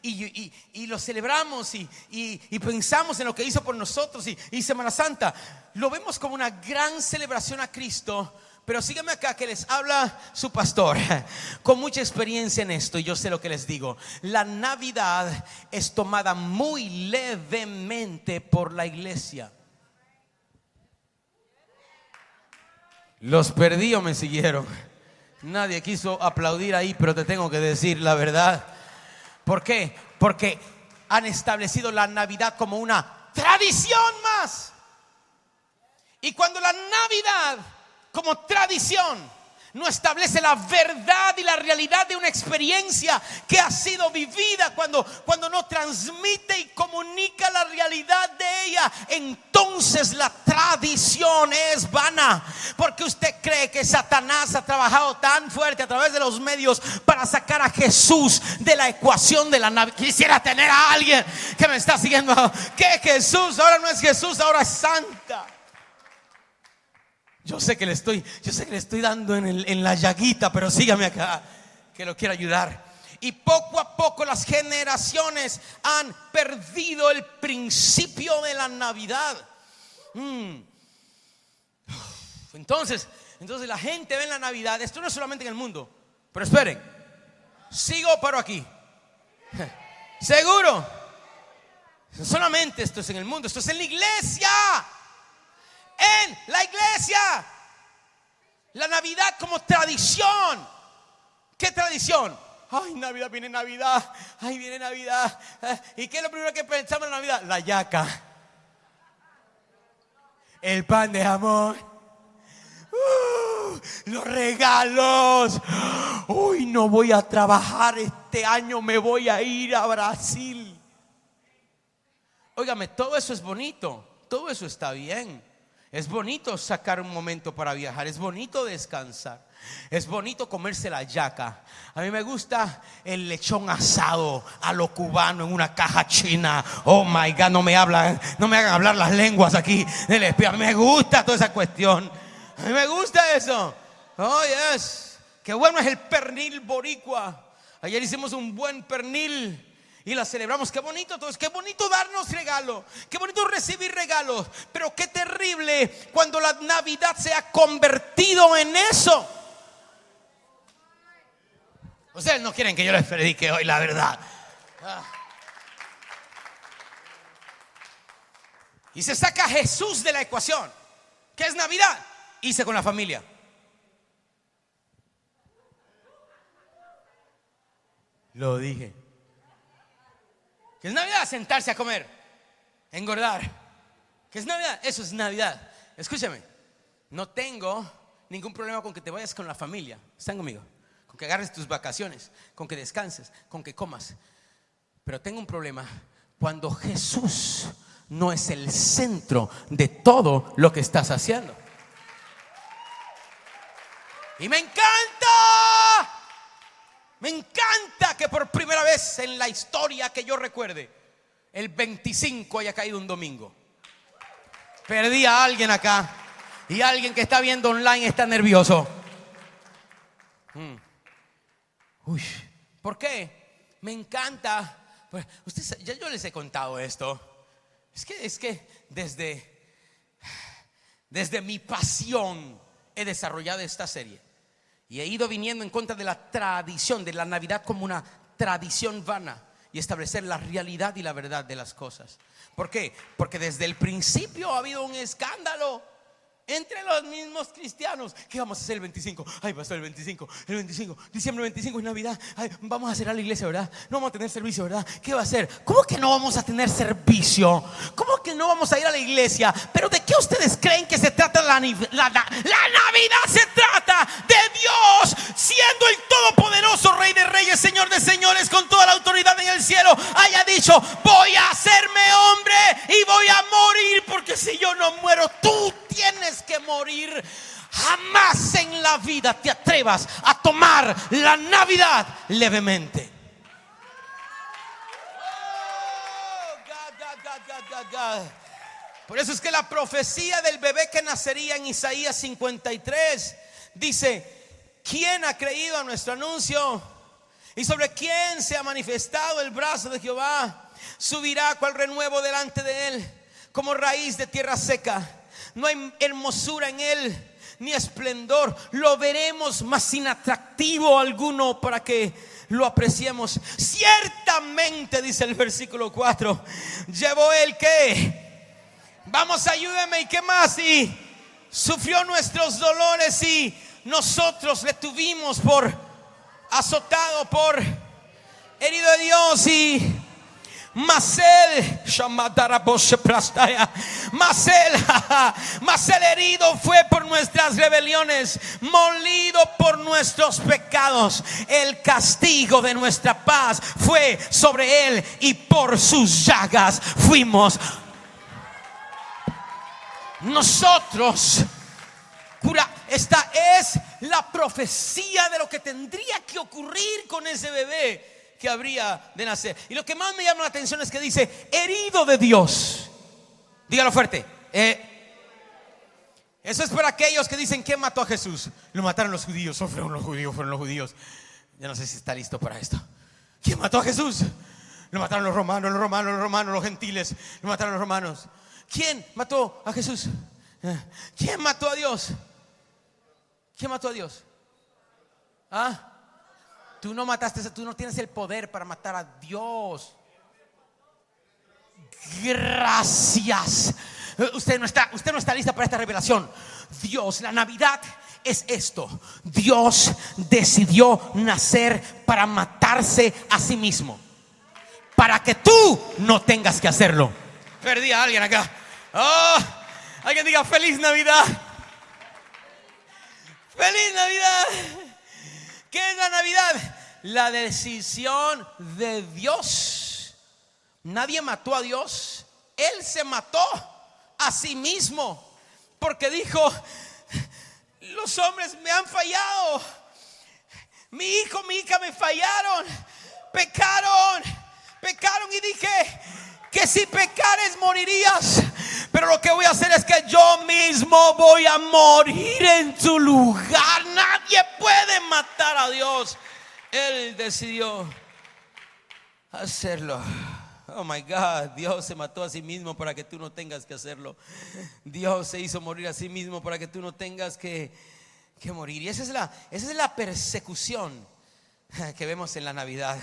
Y, lo celebramos y, pensamos en lo que hizo por nosotros y Semana Santa. Lo vemos como una gran celebración a Cristo pero sígueme acá que les habla su pastor con mucha experiencia en esto y yo sé lo que les digo. La Navidad es tomada muy levemente por la iglesia. Los perdí o me siguieron. Nadie quiso aplaudir ahí, pero te tengo que decir la verdad. ¿Por qué? Porque han establecido la Navidad como una tradición más. Y cuando la Navidad como tradición no establece la verdad y la realidad de una experiencia que ha sido vivida cuando, cuando no transmite y comunica la realidad de ella, entonces la tradición es vana. Porque usted cree que Satanás ha trabajado tan fuerte a través de los medios para sacar a Jesús de la ecuación de la Navidad. Quisiera tener a alguien que me está siguiendo. Que Jesús ahora no es Jesús, ahora es Santa. Yo sé que le estoy, yo sé que le estoy dando en, en la llaguita, pero sígame acá, que lo quiero ayudar. Y poco a poco las generaciones han perdido el principio de la Navidad. Mm. Entonces, entonces la gente ve en la Navidad, esto no es solamente en el mundo, pero esperen, sigo paro aquí. Seguro, solamente esto es en el mundo, esto es en la iglesia en la iglesia. La Navidad como tradición. ¿Qué tradición? Ay, Navidad, viene Navidad. Ay, viene Navidad. Eh, ¿Y qué es lo primero que pensamos en Navidad? La yaca. El pan de amor. Uh, los regalos. Uy, no voy a trabajar este año, me voy a ir a Brasil. Óigame, todo eso es bonito. Todo eso está bien. Es bonito sacar un momento para viajar, es bonito descansar, es bonito comerse la yaca. A mí me gusta el lechón asado a lo cubano en una caja china. Oh my God, no me hablan, no me hagan hablar las lenguas aquí del espíritu. A mí me gusta toda esa cuestión. A mí me gusta eso. Oh yes, qué bueno es el pernil boricua. Ayer hicimos un buen pernil y la celebramos. Qué bonito todo qué bonito darnos regalo, qué bonito recibir regalos, pero qué terrible cuando la Navidad se ha convertido en eso. Ustedes no quieren que yo les predique hoy la verdad. Ah. Y se saca Jesús de la ecuación. ¿Qué es Navidad? Hice con la familia. Lo dije. ¿Qué es Navidad? Sentarse a comer, engordar. ¿Qué es Navidad? Eso es Navidad. Escúchame, no tengo ningún problema con que te vayas con la familia. ¿Están conmigo? Con que agarres tus vacaciones, con que descanses, con que comas. Pero tengo un problema cuando Jesús no es el centro de todo lo que estás haciendo. Y me encanta, me encanta que por primera vez en la historia que yo recuerde, el 25 haya caído un domingo. Perdí a alguien acá y alguien que está viendo online está nervioso. Mm. Uy, ¿por qué? Me encanta. Pues, ustedes, ya yo les he contado esto. Es que, es que desde, desde mi pasión he desarrollado esta serie y he ido viniendo en contra de la tradición, de la Navidad como una tradición vana y establecer la realidad y la verdad de las cosas. ¿Por qué? Porque desde el principio ha habido un escándalo entre los mismos cristianos. ¿Qué vamos a hacer el 25? Ay, ser el 25, el 25, diciembre 25 es Navidad. Ay, vamos a hacer a la iglesia, ¿verdad? No vamos a tener servicio, ¿verdad? ¿Qué va a hacer? ¿Cómo que no vamos a tener servicio? ¿Cómo que no vamos a ir a la iglesia? ¿Pero de qué ustedes creen que se trata la, la Navidad? Se trata de Dios siendo el Todopoderoso, Rey de Reyes, Señor de Señores, con toda la autoridad en el cielo. Haya dicho, voy a hacerme hombre y voy a morir porque si yo no muero, tú tienes que morir. Jamás en la vida te atrevas a tomar la Navidad levemente. Por eso es que la profecía del bebé que nacería en Isaías 53 dice, ¿quién ha creído a nuestro anuncio? ¿Y sobre quién se ha manifestado el brazo de Jehová? Subirá cual renuevo delante de él, como raíz de tierra seca no hay hermosura en él, ni esplendor. Lo veremos más sin atractivo alguno para que lo apreciemos. Ciertamente, dice el versículo 4, llevó él que, vamos, ayúdeme y qué más, y sufrió nuestros dolores y nosotros le tuvimos por azotado, por herido de Dios y Masel, Masel, Masel herido fue por nuestras rebeliones, molido por nuestros pecados. El castigo de nuestra paz fue sobre él y por sus llagas fuimos nosotros. Cura, esta es la profecía de lo que tendría que ocurrir con ese bebé que habría de nacer. Y lo que más me llama la atención es que dice, herido de Dios. Dígalo fuerte. Eh, eso es para aquellos que dicen, ¿quién mató a Jesús? Lo mataron los judíos, o fueron los judíos, fueron los judíos. Ya no sé si está listo para esto. ¿Quién mató a Jesús? Lo mataron los romanos, los romanos, los romanos, los gentiles. Lo mataron los romanos. ¿Quién mató a Jesús? Eh, ¿Quién mató a Dios? ¿Quién mató a Dios? ¿Ah? Tú no mataste, tú no tienes el poder para matar a Dios. Gracias. Usted no está, usted no está lista para esta revelación. Dios, la Navidad es esto. Dios decidió nacer para matarse a sí mismo. Para que tú no tengas que hacerlo. Perdí a alguien acá. Oh, alguien diga feliz Navidad. Feliz Navidad. ¿Qué es la Navidad? La decisión de Dios. Nadie mató a Dios. Él se mató a sí mismo. Porque dijo, los hombres me han fallado. Mi hijo, mi hija me fallaron. Pecaron. Pecaron y dije que si pecares morirías. Pero lo que voy a hacer es que yo mismo voy a morir en tu lugar. Nadie puede matar a Dios. Él decidió hacerlo. Oh my God, Dios se mató a sí mismo para que tú no tengas que hacerlo. Dios se hizo morir a sí mismo para que tú no tengas que, que morir. Y esa es, la, esa es la persecución que vemos en la Navidad.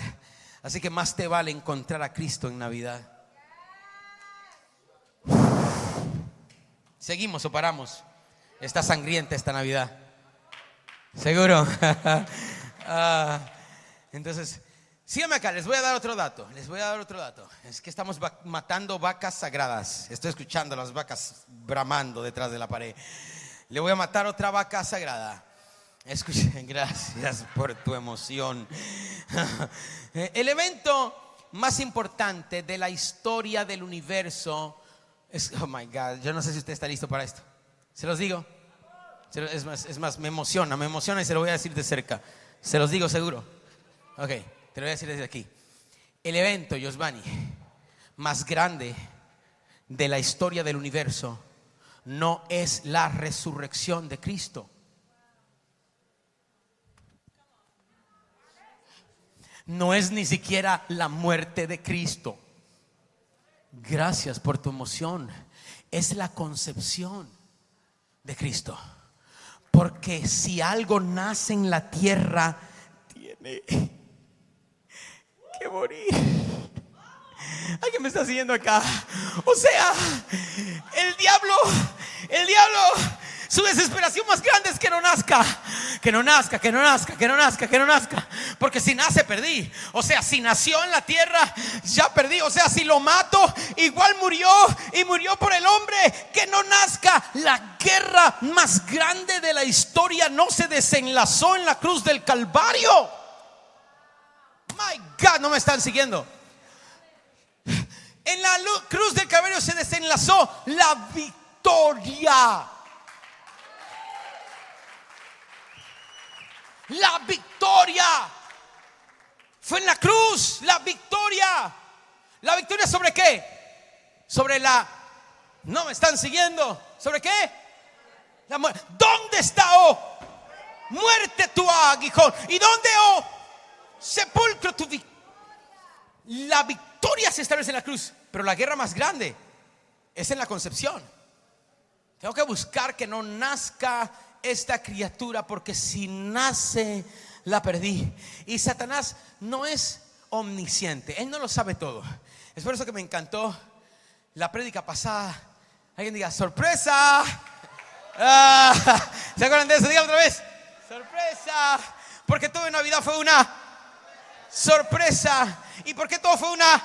Así que más te vale encontrar a Cristo en Navidad. ¿Seguimos o paramos? Está sangrienta esta Navidad. ¿Seguro? Ah, entonces, Síganme acá, les voy a dar otro dato. Les voy a dar otro dato. Es que estamos matando vacas sagradas. Estoy escuchando las vacas bramando detrás de la pared. Le voy a matar otra vaca sagrada. Escuchen, gracias por tu emoción. El evento más importante de la historia del universo es, oh my God, yo no sé si usted está listo para esto. Se los digo. Es más, es más, me emociona, me emociona y se lo voy a decir de cerca. Se los digo seguro. Ok, te lo voy a decir desde aquí. El evento, Giovanni, más grande de la historia del universo no es la resurrección de Cristo. No es ni siquiera la muerte de Cristo. Gracias por tu emoción. Es la concepción de Cristo. Porque si algo nace en la tierra, tiene que morir. ¿Alguien me está siguiendo acá? O sea, el diablo, el diablo, su desesperación más grande es que no nazca, que no nazca, que no nazca, que no nazca, que no nazca. Porque si nace, perdí. O sea, si nació en la tierra, ya perdí. O sea, si lo mato, igual murió y murió por el hombre. Que no nazca. La guerra más grande de la historia no se desenlazó en la cruz del Calvario. My God, no me están siguiendo. En la cruz del Calvario se desenlazó la victoria. La victoria. Fue en la cruz, la victoria. ¿La victoria sobre qué? Sobre la... No me están siguiendo. ¿Sobre qué? La muerte. ¿Dónde está, oh? Muerte tu aguijón. ¿Y dónde, oh? Sepulcro tu victoria. La victoria se establece en la cruz, pero la guerra más grande es en la concepción. Tengo que buscar que no nazca esta criatura, porque si nace, la perdí. Y Satanás no es omnisciente, él no lo sabe todo. Es por eso que me encantó la prédica pasada. Alguien diga, sorpresa. Ah, ¿Se acuerdan de eso? Diga otra vez. Sorpresa. Porque todo en Navidad fue una sorpresa. ¿Y por qué todo fue una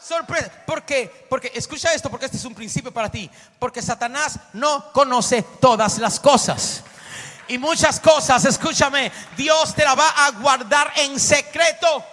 sorpresa? ¿Por? Porque escucha esto, porque este es un principio para ti. Porque Satanás no conoce todas las cosas. Y muchas cosas, escúchame, Dios te la va a guardar en secreto.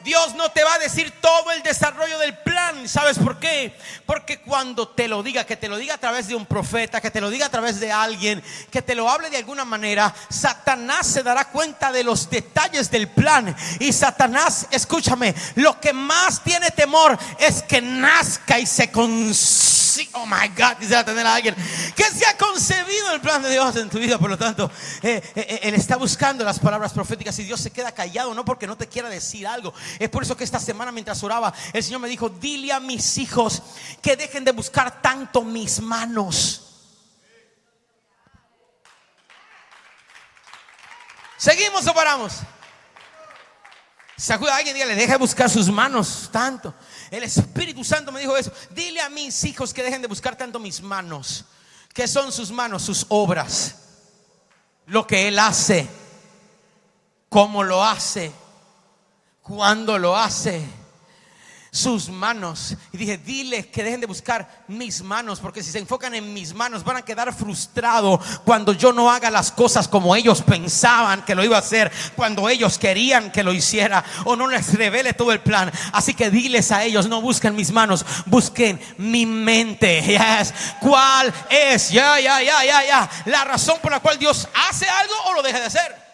Dios no te va a decir todo el desarrollo del plan. ¿Sabes por qué? Porque cuando te lo diga, que te lo diga a través de un profeta, que te lo diga a través de alguien, que te lo hable de alguna manera, Satanás se dará cuenta de los detalles del plan. Y Satanás, escúchame, lo que más tiene temor es que nazca y se consiga. Oh my God, quisiera tener a alguien que se ha concebido el plan de Dios en tu vida. Por lo tanto, eh, eh, eh, Él está buscando las palabras proféticas y Dios se queda callado, no porque no te quiera decir algo. Es por eso que esta semana mientras oraba, el Señor me dijo, dile a mis hijos que dejen de buscar tanto mis manos. ¿Seguimos o paramos? Sacuda a alguien y dígale, deja de buscar sus manos tanto. El Espíritu Santo me dijo eso. Dile a mis hijos que dejen de buscar tanto mis manos. ¿Qué son sus manos? Sus obras. Lo que Él hace. Cómo lo hace. Cuándo lo hace. Sus manos. Y dije, dile que dejen de buscar mis manos. Porque si se enfocan en mis manos van a quedar frustrados cuando yo no haga las cosas como ellos pensaban que lo iba a hacer. Cuando ellos querían que lo hiciera. O no les revele todo el plan. Así que diles a ellos, no busquen mis manos. Busquen mi mente. Yes. ¿Cuál es? Ya, ya, ya, ya, ya. La razón por la cual Dios hace algo o lo deja de hacer.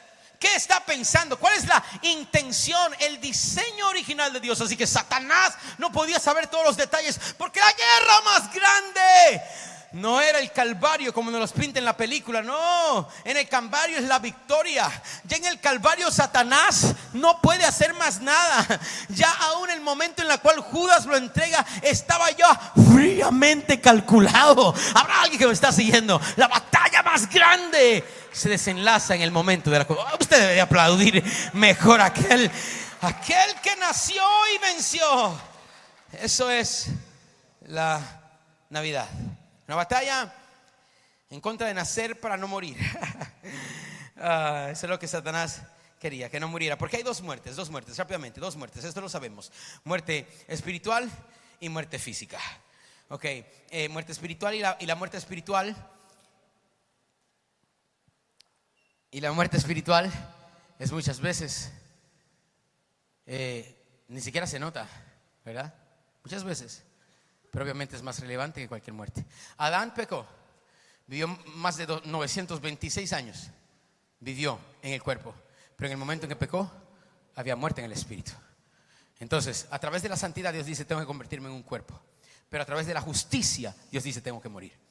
¿Qué está pensando? ¿Cuál es la intención, el diseño original de Dios? Así que Satanás no podía saber todos los detalles porque la guerra más grande no era el Calvario como nos los pinta en la película, no, en el Calvario es la victoria. Ya en el Calvario Satanás no puede hacer más nada. Ya aún el momento en el cual Judas lo entrega estaba ya fríamente calculado. Habrá alguien que me está siguiendo. La batalla más grande se desenlaza en el momento de la cruz. Usted debe aplaudir mejor aquel, aquel que nació y venció. Eso es la Navidad. Una batalla en contra de nacer para no morir. Ah, eso es lo que Satanás quería que no muriera, porque hay dos muertes, dos muertes, rápidamente, dos muertes, esto lo sabemos. Muerte espiritual y muerte física. Ok, eh, muerte espiritual y la, y la muerte espiritual. Y la muerte espiritual es muchas veces, eh, ni siquiera se nota, ¿verdad? Muchas veces, pero obviamente es más relevante que cualquier muerte. Adán pecó, vivió más de 926 años, vivió en el cuerpo, pero en el momento en que pecó, había muerte en el espíritu. Entonces, a través de la santidad, Dios dice, tengo que convertirme en un cuerpo, pero a través de la justicia, Dios dice, tengo que morir.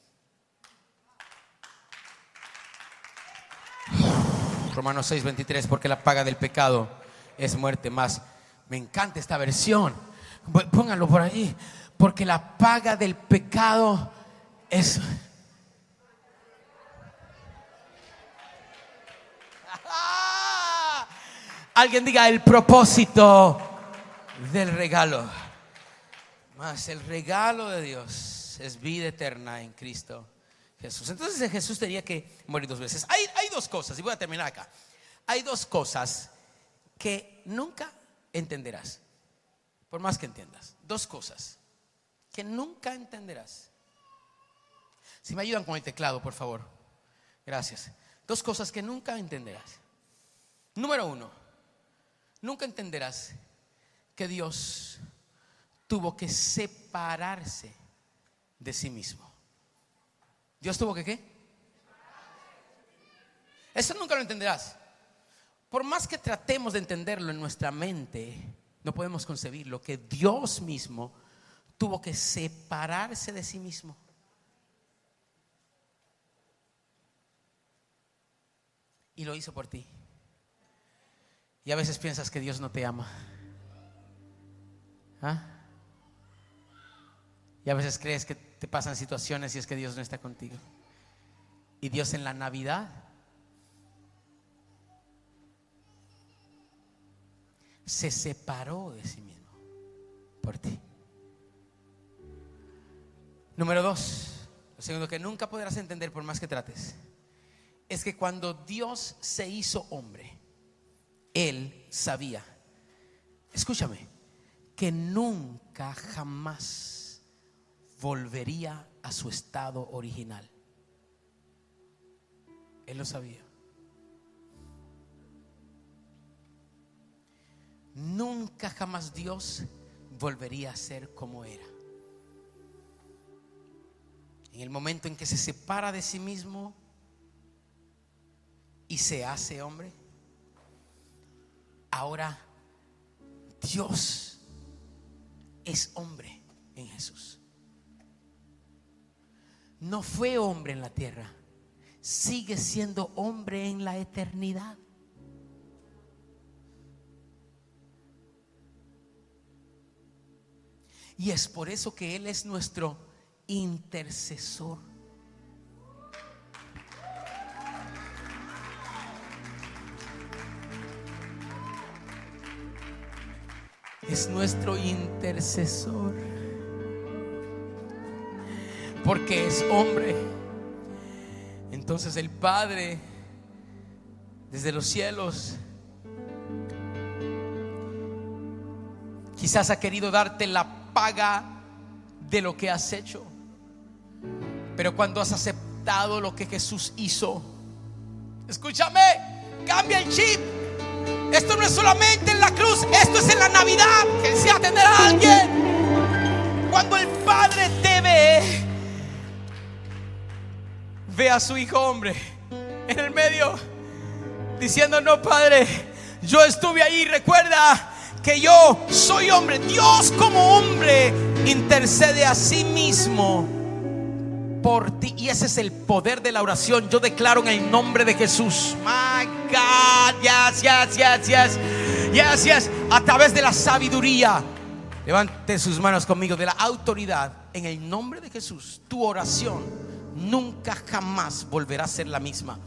Romanos 6, 23, porque la paga del pecado es muerte más. Me encanta esta versión. Pónganlo por ahí. Porque la paga del pecado es... Alguien diga el propósito del regalo. Más el regalo de Dios es vida eterna en Cristo Jesús. Entonces Jesús tenía que morir dos veces. Hay, hay dos cosas, y voy a terminar acá. Hay dos cosas que nunca entenderás, por más que entiendas. Dos cosas que nunca entenderás. Si me ayudan con el teclado, por favor. Gracias. Dos cosas que nunca entenderás. Número uno, nunca entenderás que Dios tuvo que separarse de sí mismo. Dios tuvo que qué? Eso nunca lo entenderás. Por más que tratemos de entenderlo en nuestra mente, no podemos concebirlo, que Dios mismo tuvo que separarse de sí mismo. Y lo hizo por ti. Y a veces piensas que Dios no te ama. ¿Ah? Y a veces crees que te pasan situaciones y es que Dios no está contigo. Y Dios en la Navidad se separó de sí mismo por ti. Número dos, lo segundo que nunca podrás entender por más que trates, es que cuando Dios se hizo hombre, Él sabía, escúchame, que nunca jamás volvería a su estado original. Él lo sabía. Nunca jamás Dios volvería a ser como era. En el momento en que se separa de sí mismo y se hace hombre, ahora Dios es hombre en Jesús no fue hombre en la tierra, sigue siendo hombre en la eternidad. Y es por eso que Él es nuestro intercesor. Es nuestro intercesor porque es hombre. Entonces el Padre, desde los cielos, quizás ha querido darte la paga de lo que has hecho. Pero cuando has aceptado lo que Jesús hizo, escúchame, cambia el chip. Esto no es solamente en la cruz, esto es en la Navidad, que sea atender a alguien. Cuando el Padre te ve, ve a su hijo hombre en el medio diciendo, no, Padre, yo estuve ahí, recuerda que yo soy hombre. Dios como hombre intercede a sí mismo por ti. Y ese es el poder de la oración. Yo declaro en el nombre de Jesús. My God, yes, yes, yes, yes, yes, yes. A través de la sabiduría. Levante sus manos conmigo de la autoridad. En el nombre de Jesús, tu oración nunca jamás volverá a ser la misma.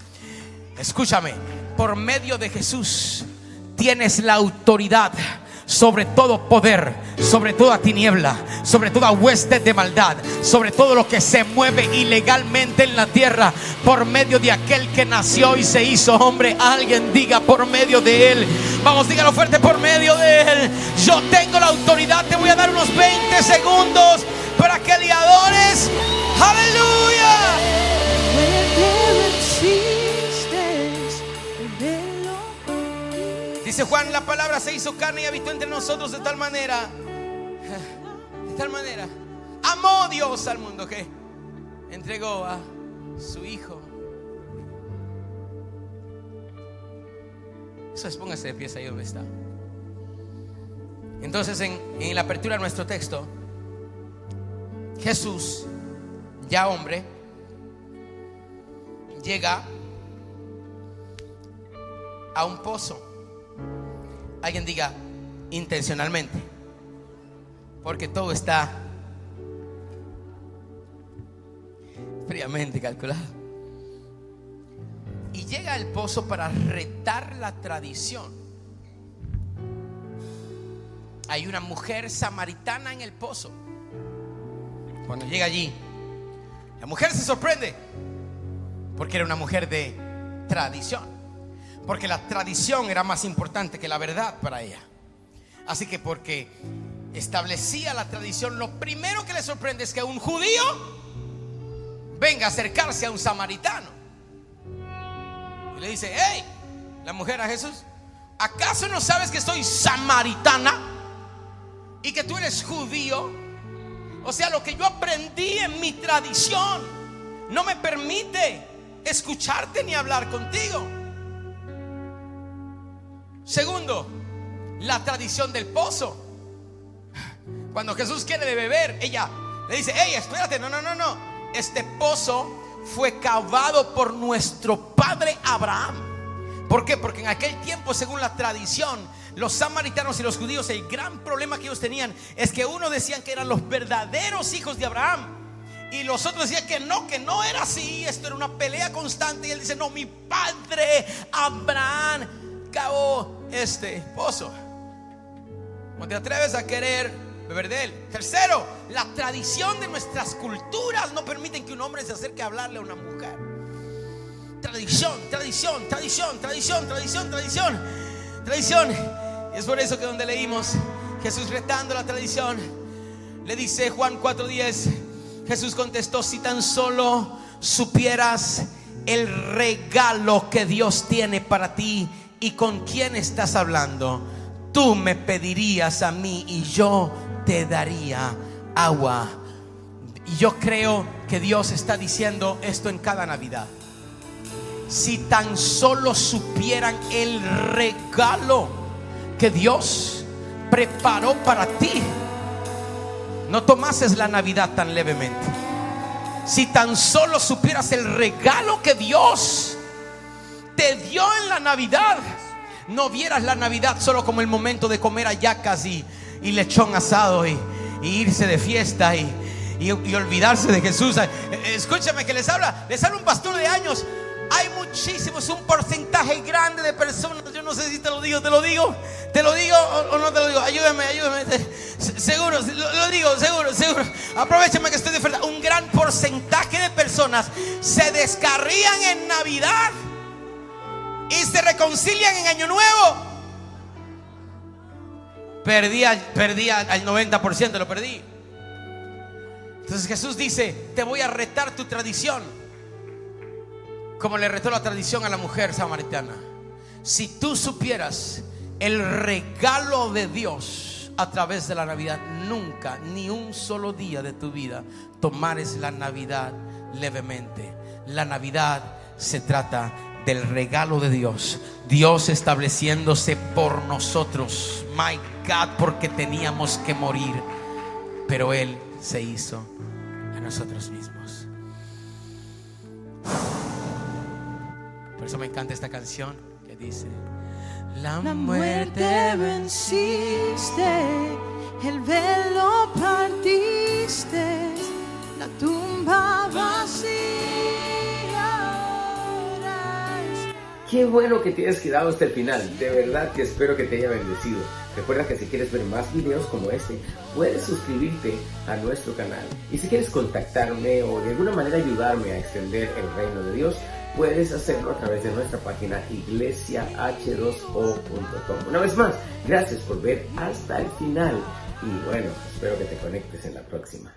Escúchame, por medio de Jesús tienes la autoridad sobre todo poder, sobre toda tiniebla, sobre toda hueste de maldad, sobre todo lo que se mueve ilegalmente en la tierra por medio de aquel que nació y se hizo hombre. Alguien diga por medio de él. Vamos, dígalo fuerte por medio de él. Yo tengo la autoridad. Te voy a dar unos 20 segundos para que le adores. Aleluya. Dice Juan, la palabra se hizo carne y habitó entre nosotros de tal manera, de tal manera, amó Dios al mundo que entregó a su Hijo. Eso es, póngase de pie ahí donde está. Entonces, en, en la apertura de nuestro texto, Jesús, ya hombre, llega a un pozo. Alguien diga intencionalmente. Porque todo está fríamente calculado. Y llega al pozo para retar la tradición. Hay una mujer samaritana en el pozo. Cuando llega allí, la mujer se sorprende porque era una mujer de tradición porque la tradición era más importante que la verdad para ella. Así que porque establecía la tradición, lo primero que le sorprende es que un judío venga a acercarse a un samaritano. Y le dice, hey, la mujer a Jesús, ¿acaso no sabes que soy samaritana y que tú eres judío? O sea, lo que yo aprendí en mi tradición no me permite escucharte ni hablar contigo. Segundo, la tradición del pozo. Cuando Jesús quiere beber, ella le dice, hey, espérate, no, no, no, no. Este pozo fue cavado por nuestro padre Abraham. ¿Por qué? Porque en aquel tiempo, según la tradición, los samaritanos y los judíos, el gran problema que ellos tenían es que uno decían que eran los verdaderos hijos de Abraham. Y los otros decían que no, que no era así. Esto era una pelea constante. Y él dice, no, mi padre Abraham cavó este pozo. No te atreves a querer beber de él. Tercero, la tradición de nuestras culturas no permiten que un hombre se acerque a hablarle a una mujer. Tradición, tradición, tradición, tradición, tradición, tradición, tradición. Y es por eso que donde leímos Jesús retando la tradición, le dice Juan 4:10, Jesús contestó, si tan solo supieras el regalo que Dios tiene para ti y con quién estás hablando, tú me pedirías a mí y yo te daría agua. Y yo creo que Dios está diciendo esto en cada Navidad. Si tan solo supieran el regalo que Dios preparó para ti, no tomases la Navidad tan levemente. Si tan solo supieras el regalo que Dios te dio en la Navidad. No vieras la Navidad solo como el momento de comer ayacas y, y lechón asado y, irse de fiesta y, y, olvidarse de Jesús. Escúchame que les habla, les habla un pastor de años. Hay muchísimos, un porcentaje grande de personas. Yo no sé si te lo digo, te lo digo, te lo digo o, no te lo digo. Ayúdame, ayúdame. Seguro, lo, digo, seguro, seguro. Aprovechame que estoy de verdad. Un gran porcentaje de personas se descarrían en Navidad y se reconcilian en Año Nuevo. Perdí, perdí al 90%, lo perdí. Entonces Jesús dice, te voy a retar tu tradición, como le retó la tradición a la mujer samaritana. Si tú supieras el regalo de Dios a través de la Navidad, nunca, ni un solo día de tu vida, tomares la Navidad levemente. La Navidad se trata del regalo de Dios. Dios estableciéndose por nosotros. My God, porque teníamos que morir. Pero Él se hizo a nosotros mismos. Por eso me encanta esta canción que dice, la muerte venciste, el velo partiste, la tumba vacía Qué bueno que te hayas quedado hasta el final. De verdad que espero que te haya bendecido. Recuerda que si quieres ver más videos como este, puedes suscribirte a nuestro canal. Y si quieres contactarme o de alguna manera ayudarme a extender el reino de Dios, puedes hacerlo a través de nuestra página iglesiah2o.com. Una vez más, gracias por ver hasta el final. Y bueno, espero que te conectes en la próxima.